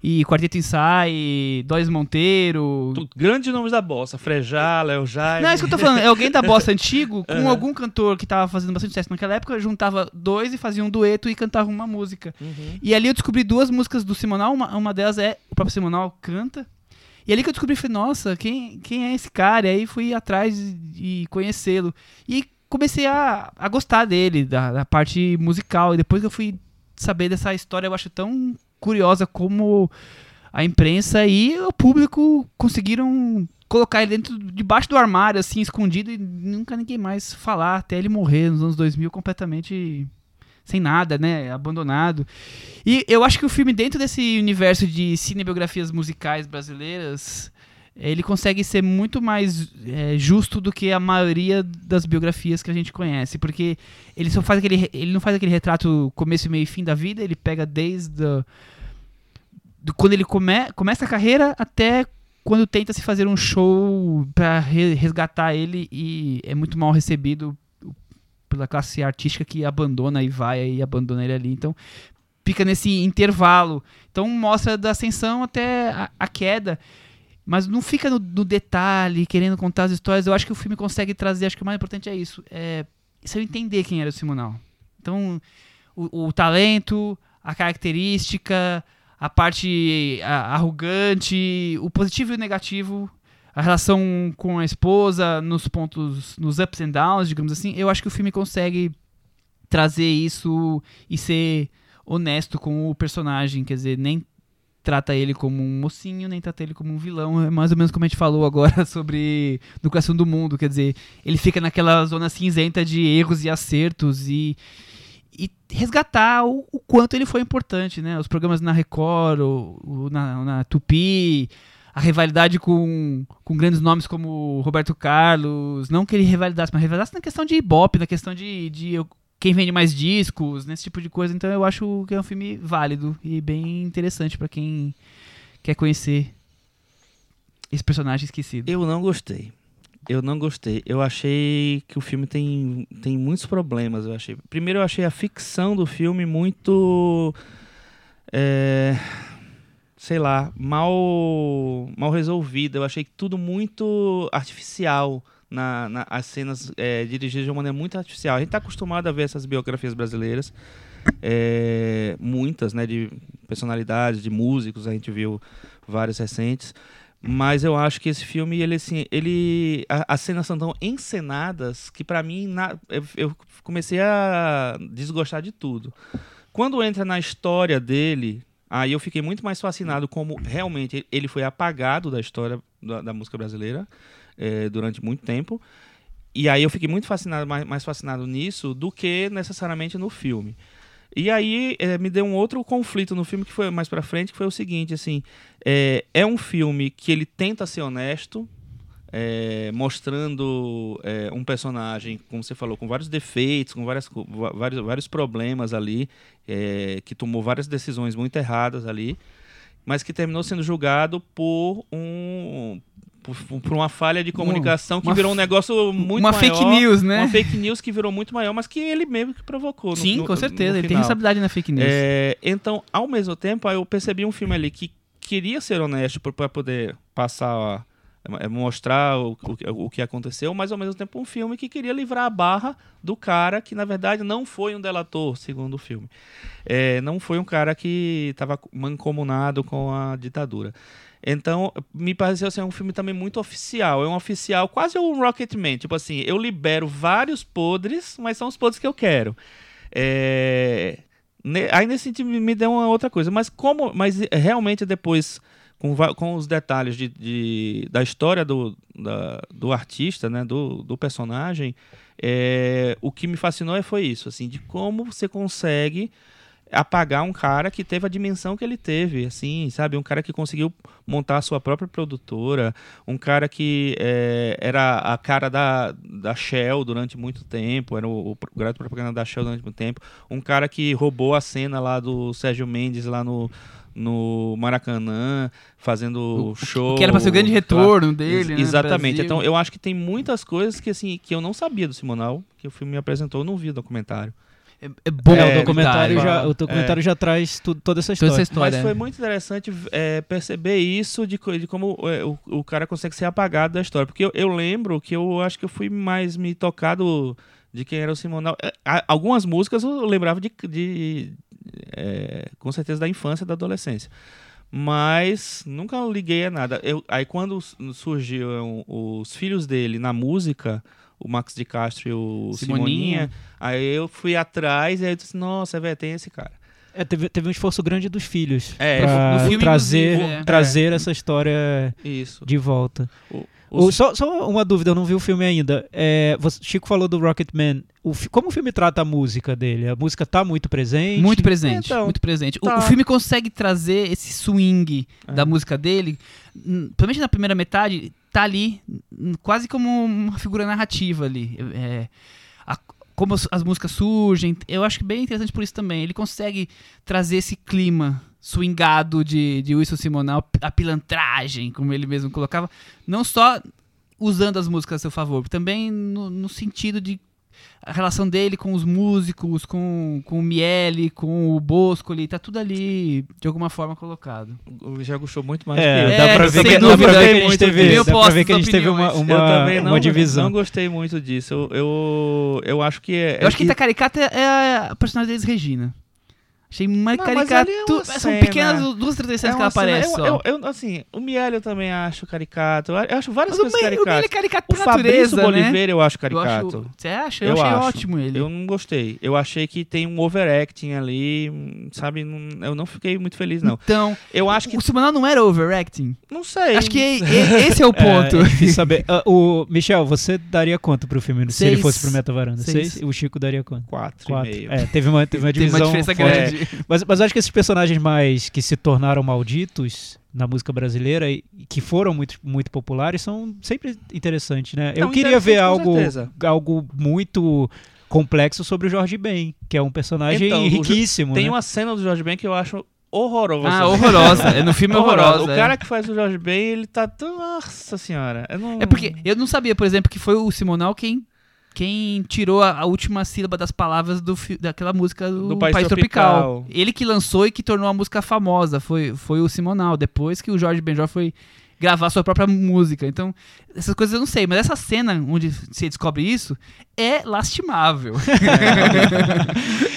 E Quarteto Insai, Dóis Monteiro. Grandes nomes da bossa. Frejá, Léo Jaime. Não, é isso que eu tô falando. É alguém da bossa antigo com Aham. algum cantor que tava fazendo bastante sucesso naquela época, juntava dois e fazia um dueto e cantava uma música. Uhum. E ali eu descobri duas músicas do Simonal, uma, uma delas é o próprio Simonal canta. E ali que eu descobri, falei, nossa, quem, quem é esse cara? E aí fui atrás de conhecê-lo. E comecei a, a gostar dele, da, da parte musical. E depois que eu fui saber dessa história, eu acho tão curiosa como a imprensa e o público conseguiram colocar ele dentro, debaixo do armário, assim, escondido, e nunca ninguém mais falar, até ele morrer nos anos 2000 completamente sem nada, né? Abandonado. E eu acho que o filme, dentro desse universo de cinebiografias musicais brasileiras, ele consegue ser muito mais é, justo do que a maioria das biografias que a gente conhece, porque ele só faz aquele, ele não faz aquele retrato começo, meio e fim da vida, ele pega desde a, do, quando ele come, começa a carreira até quando tenta se fazer um show para re, resgatar ele e é muito mal recebido pela classe artística que abandona e vai e abandona ele ali. Então fica nesse intervalo. Então mostra da ascensão até a, a queda. Mas não fica no, no, detalhe, querendo contar as histórias. Eu acho que o filme consegue trazer, acho que o mais importante é isso. É se eu entender quem era o Simonal. Então, o, o talento, a característica, a parte arrogante, o positivo e o negativo, a relação com a esposa, nos pontos, nos ups and downs, digamos assim, eu acho que o filme consegue trazer isso e ser honesto com o personagem, quer dizer, nem trata ele como um mocinho, nem trata ele como um vilão. É mais ou menos como a gente falou agora sobre No Coração do Mundo. Quer dizer, ele fica naquela zona cinzenta de erros e acertos e, e resgatar o, o quanto ele foi importante, né? Os programas na Record, o, o na, na Tupi, a rivalidade com, com grandes nomes como Roberto Carlos. Não que ele rivalizasse, mas rivalizasse na questão de ibope, na questão de, de quem vende mais discos, nesse tipo de coisa. Então eu acho que é um filme válido e bem interessante para quem quer conhecer esse personagem esquecido. Eu não gostei. Eu não gostei. Eu achei que o filme tem, tem muitos problemas. Eu achei. Primeiro, eu achei a ficção do filme muito. É, sei lá, mal, mal resolvida. Eu achei tudo muito artificial na, na, as cenas é, dirigidas de uma maneira muito artificial. A gente está acostumado a ver essas biografias brasileiras, é, muitas, né, de personalidades, de músicos, a gente viu várias recentes. Mas eu acho que esse filme, ele assim, ele as cenas são tão encenadas que para mim na, eu, eu comecei a desgostar de tudo. Quando entra na história dele, aí eu fiquei muito mais fascinado como realmente ele foi apagado da história da, da música brasileira é, durante muito tempo. E aí eu fiquei muito fascinado, mais, mais fascinado nisso do que necessariamente no filme. E aí é, me deu um outro conflito no filme que foi mais para frente, que foi o seguinte, assim, é, é um filme que ele tenta ser honesto, é, mostrando é, um personagem, como você falou, com vários defeitos, com várias, vários, vários problemas ali, é, que tomou várias decisões muito erradas ali, mas que terminou sendo julgado por um por, por uma falha de comunicação que virou um negócio muito uma maior. Uma fake news, né? Uma fake news que virou muito maior, mas que ele mesmo que provocou. Sim, no, com certeza. ele tem responsabilidade na fake news. É, então, ao mesmo tempo, eu percebi um filme ali que queria ser honesto para poder passar é, mostrar o, o, o, que aconteceu, mas ao mesmo tempo um filme que queria livrar a barra do cara que na verdade não foi um delator, segundo o filme. É, não foi um cara que estava mancomunado com a ditadura. Então, me pareceu ser um filme também muito oficial. É um oficial, quase um Rocketman. Tipo assim, eu libero vários podres, mas são os podres que eu quero. É... Aí nesse sentido me deu uma outra coisa. Mas como. Mas realmente depois, com, com os detalhes de, de da história do, da, do artista, né? Do, do personagem, é... o que me fascinou foi isso, assim, de como você consegue apagar um cara que teve a dimensão que ele teve, assim, sabe? Um cara que conseguiu montar a sua própria produtora, um cara que é, era a cara da, da Shell durante muito tempo, era o, garoto propaganda da Shell durante muito tempo, um cara que roubou a cena lá do Sérgio Mendes lá no no Maracanã, fazendo o, show. Que era para ser o grande retorno dele, Ex né, Exatamente. Então, eu acho que tem muitas coisas que assim que eu não sabia do Simonal, que o filme me apresentou, eu não vi o documentário. É, é bom é, o documentário, já, o documentário é. já traz tu, toda essa história. Toda essa história Mas foi muito interessante é, perceber isso de, de como é, o, o cara consegue ser apagado da história. Porque eu, eu, lembro que eu acho que eu fui mais me tocado de quem era o Simonal. É, algumas músicas eu lembrava de, de com certeza da infância da adolescência. Mas nunca liguei a nada. Eu, aí quando surgiram os filhos dele na música, o Max de Castro e o Simoninha. Simoninha. Aí eu fui atrás e aí eu disse, nossa, velho, tem esse cara. É, teve, teve um esforço grande dos filhos É, pra no filme, trazer, é. trazer essa história Isso. de volta. O- os- só, só uma dúvida, eu não vi o filme ainda. É, você- Chico falou do Rocketman. O, como o filme trata a música dele? A música tá muito presente? Muito presente, Então, muito presente. O- tá. O, filme consegue trazer esse swing É. da música dele, principalmente na primeira metade, tá ali quase como uma figura narrativa ali. É, a- como as, as músicas surgem, eu acho que bem interessante por isso também. Ele consegue trazer esse clima swingado de, de Wilson Simonal, a pilantragem, como ele mesmo colocava, não só usando as músicas a seu favor, também no, no sentido de a relação dele com os músicos, com, com o Miele, com o Boscoli, tá tudo ali de alguma forma colocado. O já gostou muito mais É, que eu. dá É, pra ver sem que, dá pra ver que a gente teve, dá pra ver que a gente teve uma, uma, eu também não, uma divisão. não gostei muito disso. Eu, eu, eu acho que. é- Eu acho que é tá caricata é a personagem deles, Regina. Achei Não, mas caricato. ali é uma São cena. pequenas duas, cenas é que ela uma aparece eu, só. eu, eu, assim, o Miele eu também acho caricato. Eu acho várias Mas o coisas Miele o Miele é caricatas. caricato O por Fabrício natureza, né? Boliveira eu acho Eu caricato. acho, você acha? Eu, Eu achei acho. ótimo ele. Eu não gostei. Eu achei que tem um overacting ali, sabe? Não- Eu não fiquei muito feliz, não. Então, Eu acho que. o Simonal não era overacting? Não sei. Acho que e- e- esse é o ponto. É, é difícil saber. Ah, o Michel, você daria quanto pro filme se ele Seis. fosse pro Meta Varanda? Seis. Seis? O Chico daria quanto? Quatro, Quatro. e meio. É, teve uma, teve uma divisão. uma diferença grande. Mas, mas eu acho que esses personagens mais que se tornaram malditos na música brasileira e que foram muito, muito populares são sempre interessantes, né? eu Não, queria ver algo, certeza. algo muito complexo sobre o Jorge Ben, que é um personagem Então, riquíssimo. Tem né? uma cena do Jorge Ben que eu acho horrorosa. Ah, horrorosa. É no filme horrorosa. O é. cara que faz o Jorge Ben, ele tá tão. Nossa senhora. Eu não... É porque eu não sabia, por exemplo, que foi o Simonal quem, quem tirou a, a última sílaba das palavras do, daquela música do, Do País País, Tropical. Tropical. Ele que lançou e que tornou a música famosa. Foi, foi o Simonal. Depois que o Jorge Benjor foi gravar sua própria música. Então, essas coisas eu não sei. Mas essa cena onde você descobre isso é lastimável.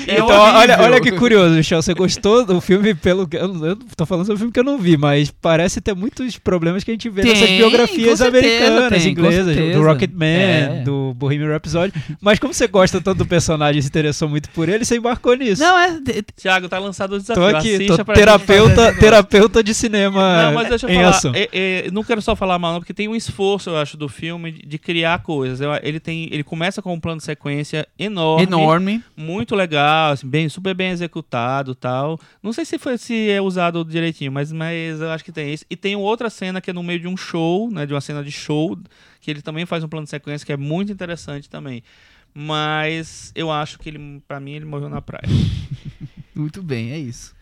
É então, horrível. olha, olha que curioso, Michel. Você gostou do filme pelo. que- Eu, eu tô falando sobre um filme que eu não vi, mas parece ter muitos problemas que a gente vê Tem, nessas biografias certeza americanas, tem, inglesas, do. Rocketman, É. do Bohemian Rhapsody. Mas como você gosta tanto do personagem e se interessou muito por ele, você embarcou nisso. Não, é. Thiago, tá lançado o desafio. Tô aqui, tô terapeuta, terapeuta de cinema Não, mas deixa eu em falar. ação. é- não quero só falar mal, não, porque tem um esforço, eu acho, do filme de, de criar coisas. Ele, tem, ele começa com um plano de sequência enorme. enorme. Muito legal, assim, bem, super bem executado tal. Não sei se, foi, se é usado direitinho, mas, mas eu acho que tem isso. E tem outra cena que é no meio de um show, né? De uma cena de show, que ele também faz um plano de sequência que é muito interessante também. Mas eu acho que ele, pra mim, ele morreu na praia. Muito bem, é isso.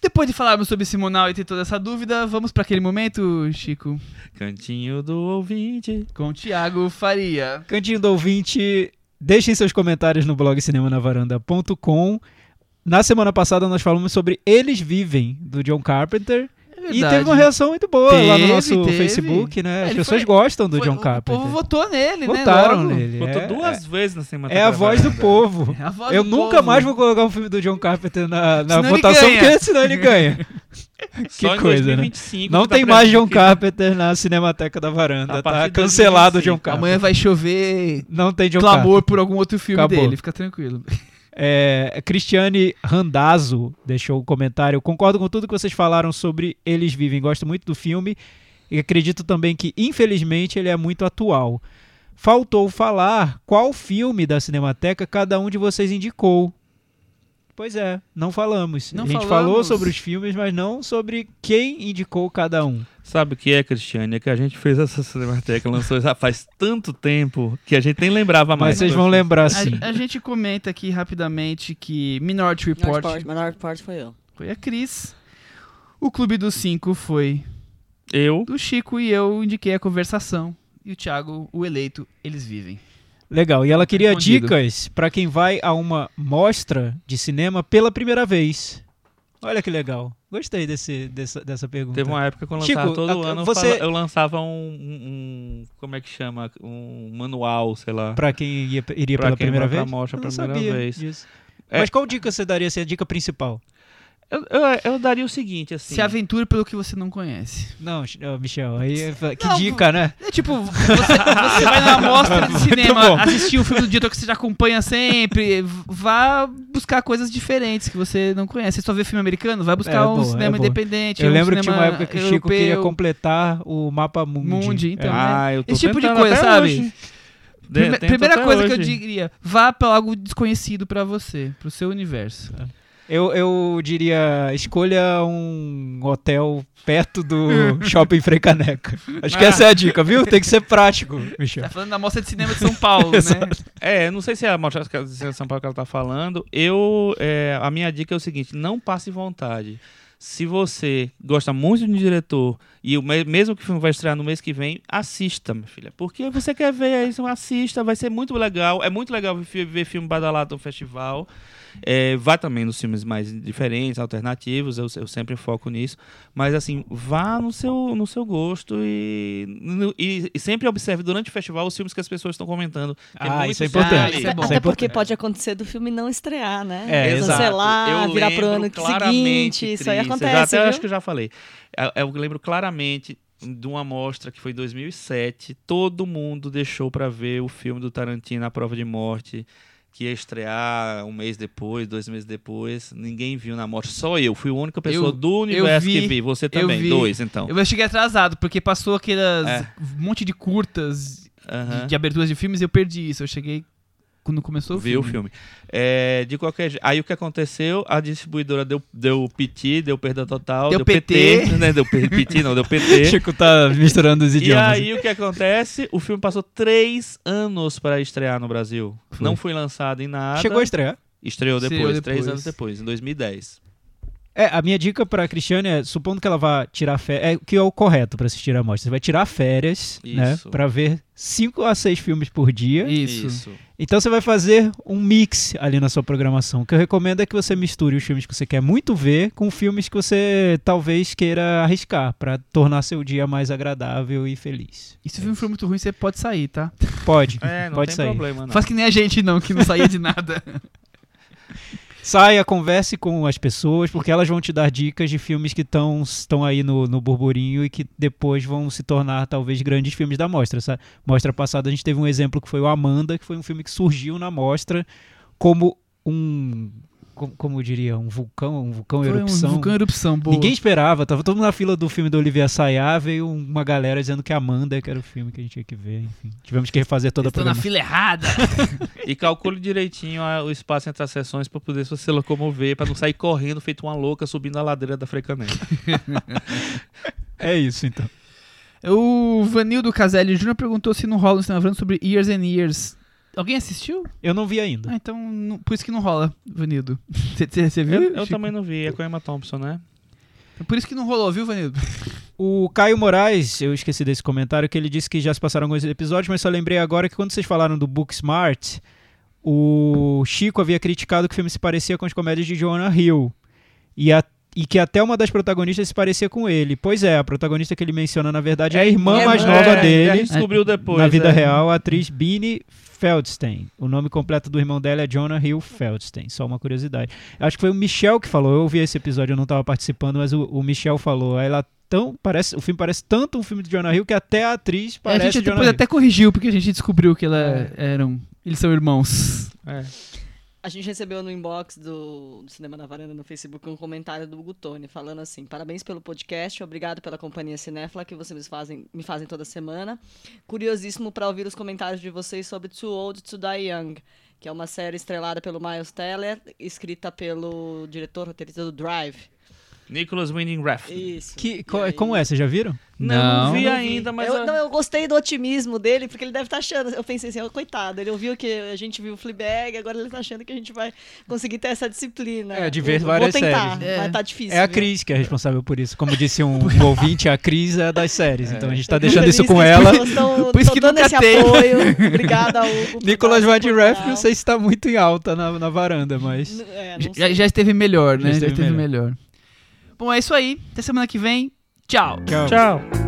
Depois de falarmos sobre Simonal e ter toda essa dúvida, vamos para aquele momento, Chico, Cantinho do ouvinte. com o Thiago Faria. Cantinho do ouvinte, deixem seus comentários no blog cinemanavaranda.com. Na semana passada nós falamos sobre Eles Vivem, do John Carpenter. É E teve uma reação muito boa lá no Teve, nosso teve. Facebook, né? As Ele pessoas foi- gostam do Foi- John Carpenter. O povo votou nele, Votaram né? logo. nele. Botou é, duas vezes na semana. é a voz do povo. É a voz Eu do nunca povo. mais vou colocar um filme do John Carpenter na, na votação, porque senão ele ganha. Só que em coisa, né? 2025 Não que tá tem mais John que- Carpenter na Cinemateca da Varanda. Tá cancelado o 2025. John Carpenter. Amanhã vai chover Não tem John clamor Carpenter. por algum outro filme Acabou. dele, fica tranquilo. É, Cristiane Randazzo deixou o comentário. Concordo com tudo que vocês falaram sobre Eles Vivem. Gosto muito do filme e acredito também que, infelizmente, ele é muito atual. Faltou falar qual filme da Cinemateca cada um de vocês indicou. Pois é, não falamos. Não a gente falamos. falou sobre os filmes, mas não sobre quem indicou cada um. Sabe o que é, Cristiane? É que a gente fez essa Cinemateca, lançou já faz tanto tempo que a gente nem lembrava mais. Mas vocês vão lembrar A, sim. a gente comenta aqui rapidamente que Minority Minority Report Minority Report foi eu. foi a Cris, o Clube dos Cinco foi Eu, do Chico e eu indiquei a conversação. E o Thiago, o eleito, eles vivem. Legal. E ela queria Respondido. dicas para quem vai a uma mostra de cinema pela primeira vez. Olha que legal. Gostei desse, dessa, dessa pergunta. teve uma época que eu Chico, lançava todo a- ano, eu você- eu lançava um, um- Como é que chama? Um manual, sei lá. Pra quem ia, iria Pra pela quem primeira vai pra vez? mostra Eu não primeira sabia vez. disso. É. Mas qual dica você daria, assim, a dica principal? Eu, eu, eu daria o seguinte, assim. Se aventure pelo que você não conhece. Não, Michel, aí é- que Não, dica, né? É tipo, você, você vai na mostra de cinema assistir o filme do diretor que você já acompanha sempre, vá buscar coisas diferentes que você não conhece. Você só vê filme americano? Vai buscar É um boa, cinema é independente. Eu um lembro que tinha uma época que o Chico queria completar o mapa mundi. Mundi, então. É. Ah, eu tô Esse tipo de coisa, sabe? hoje. Prime- primeira coisa que eu hoje. diria, vá pra algo desconhecido pra você, pro seu universo. Eu, eu diria, escolha um hotel perto do Shopping Frei Caneca. Acho que essa é a dica, viu? Tem que ser prático, Michel. Tá falando da Mostra de Cinema de São Paulo, né? É, não sei se é a Mostra de São Paulo que ela tá falando. Eu, é, a minha dica é o seguinte: não passe vontade. Se você gosta muito de um diretor e o me- mesmo que o filme vai estrear no mês que vem, assista, minha filha. Porque você quer ver isso, assista, vai ser muito legal. É muito legal ver, ver filme badalado no festival. É, vá também nos filmes mais diferentes, alternativos, eu, eu sempre foco nisso. Mas assim, vá no seu, no seu gosto e, no- e, e sempre observe durante o festival os filmes que as pessoas estão comentando. que Ah, muito isso é importante. isso é Até é porque pode acontecer do filme não estrear, né? É. Cancelar, Eu virar pro lembro ano claramente, seguinte. Isso aí acontece. Já, até viu? acho que eu já falei. Eu, eu lembro claramente de uma amostra que foi em 2007. Todo mundo deixou pra ver o filme do Tarantino, A Prova de Morte, que ia estrear um mês depois, dois meses depois. Ninguém viu na amostra, só eu. Fui a única pessoa Eu- do universo vi, que vi. Você também, vi. dois então. Eu cheguei atrasado, porque passou aquelas É. um monte de curtas Aham. de, de aberturas de filmes e eu perdi isso. Eu cheguei quando começou o Viu o filme. filme. É, de qualquer jeito. Aí o que aconteceu? A distribuidora deu, deu PT, deu perda total. Deu Deu, PT. PT. né? Deu PT, não, deu PT. Chico tá misturando os E idiomas. aí o que acontece? O filme passou três anos para estrear no Brasil. Foi. Não foi lançado em nada. Chegou a estrear. Estreou depois, Estreou três depois. anos depois, em 2010. É, a minha dica pra Cristiane é, supondo que ela vá tirar férias, é o que é o correto pra assistir a mostra. Você vai tirar férias, né, Isso. Pra ver 5 a 6 filmes por dia. Isso. Então você vai fazer um mix ali na sua programação. O que eu recomendo é que você misture os filmes que você quer muito ver com filmes que você talvez queira arriscar pra tornar seu dia mais agradável e feliz. E se o filme for muito ruim, você pode sair, tá? Pode, É, não pode tem sair. problema, não. Faz que nem a gente, não, que não saía de nada. Saia, converse com as pessoas, porque elas vão te dar dicas de filmes que estão aí no, no burburinho e que depois vão se tornar talvez grandes filmes da mostra. Essa mostra passada a gente teve um exemplo que foi o Amanda, que foi um filme que surgiu na mostra como um. Como, como eu diria? Um vulcão, um vulcão Foi erupção. um vulcão erupção, boa. Ninguém esperava, tava todo mundo na fila do filme do Olivier Sayá, veio uma galera dizendo que Amanda que era o filme que a gente tinha que ver, enfim. Tivemos que refazer toda a Estou na fila errada. E calcule direitinho a- o espaço entre as sessões para poder se locomover, para não sair correndo feito uma louca subindo a ladeira da Frecané. É isso, então. o Vanildo Caselli Jr. perguntou se não rola um cinema falando sobre Years and Years. Alguém assistiu? Eu não vi ainda. Ah, então não- por isso que não rola, Vanildo. Você viu? Eu, eu também não vi, é com a Emma Thompson, né? Por isso que não rolou, viu, Vanildo? O Caio Moraes, eu esqueci desse comentário, que ele disse que já se passaram alguns episódios, mas só lembrei agora que quando vocês falaram do Booksmart, o Chico havia criticado que o filme se parecia com as comédias de Jonah Hill. E, a- e que até uma das protagonistas se parecia com ele. Pois é, a protagonista que ele menciona, na verdade, é a irmã é, mais é, nova É, A dele. gente descobriu depois. na vida é. real, a atriz Beanie Feldstein. O nome completo do irmão dela é Jonah Hill Feldstein. Só uma curiosidade. Acho que foi o Michel que falou. Eu ouvi esse episódio, eu não estava participando, mas o, o Michel falou. Ela tão parece, o filme parece tanto um filme de Jonah Hill que até a atriz É, a parece gente Jonah depois Hill. até corrigiu, porque a gente descobriu que ela É. eram. Eles são irmãos. É. A gente recebeu no inbox do, do Cinema na Varanda no Facebook um comentário do Gutone falando assim: parabéns pelo podcast, obrigado pela companhia cinéfila que vocês me fazem, me fazem toda semana. Curiosíssimo para ouvir os comentários de vocês sobre Too Old to Die Young, que é uma série estrelada pelo Miles Teller, escrita pelo diretor roteirista do Drive. Nicholas Winding Refn. Isso. Que, co- aí- como é? Você já viram? Não, não Não. vi Eu não ainda, mas. eu, a- não, eu gostei do otimismo dele, porque ele deve estar achando. Eu pensei assim, ó, coitado, ele ouviu que a gente viu o Fleabag, agora ele tá achando que a gente vai conseguir ter essa disciplina. É, de ver Vou- várias Vou tentar, séries. vai É. estar difícil. É a viu? Cris que é responsável por isso. Como disse um, um ouvinte, a Cris é das séries. Então a gente tá Eu fico deixando isso com ela. tão- Por isso que dando nunca esse tem. apoio. Obrigada, Hugo. por Nicolas dar Van esse de apoio Ref, não sei se tá muito em alta na, na varanda, mas. É, Já, já esteve melhor, né? Já Já esteve esteve melhor. Bom, é isso aí. Até semana que vem. Tchau. Tchau. Tchau.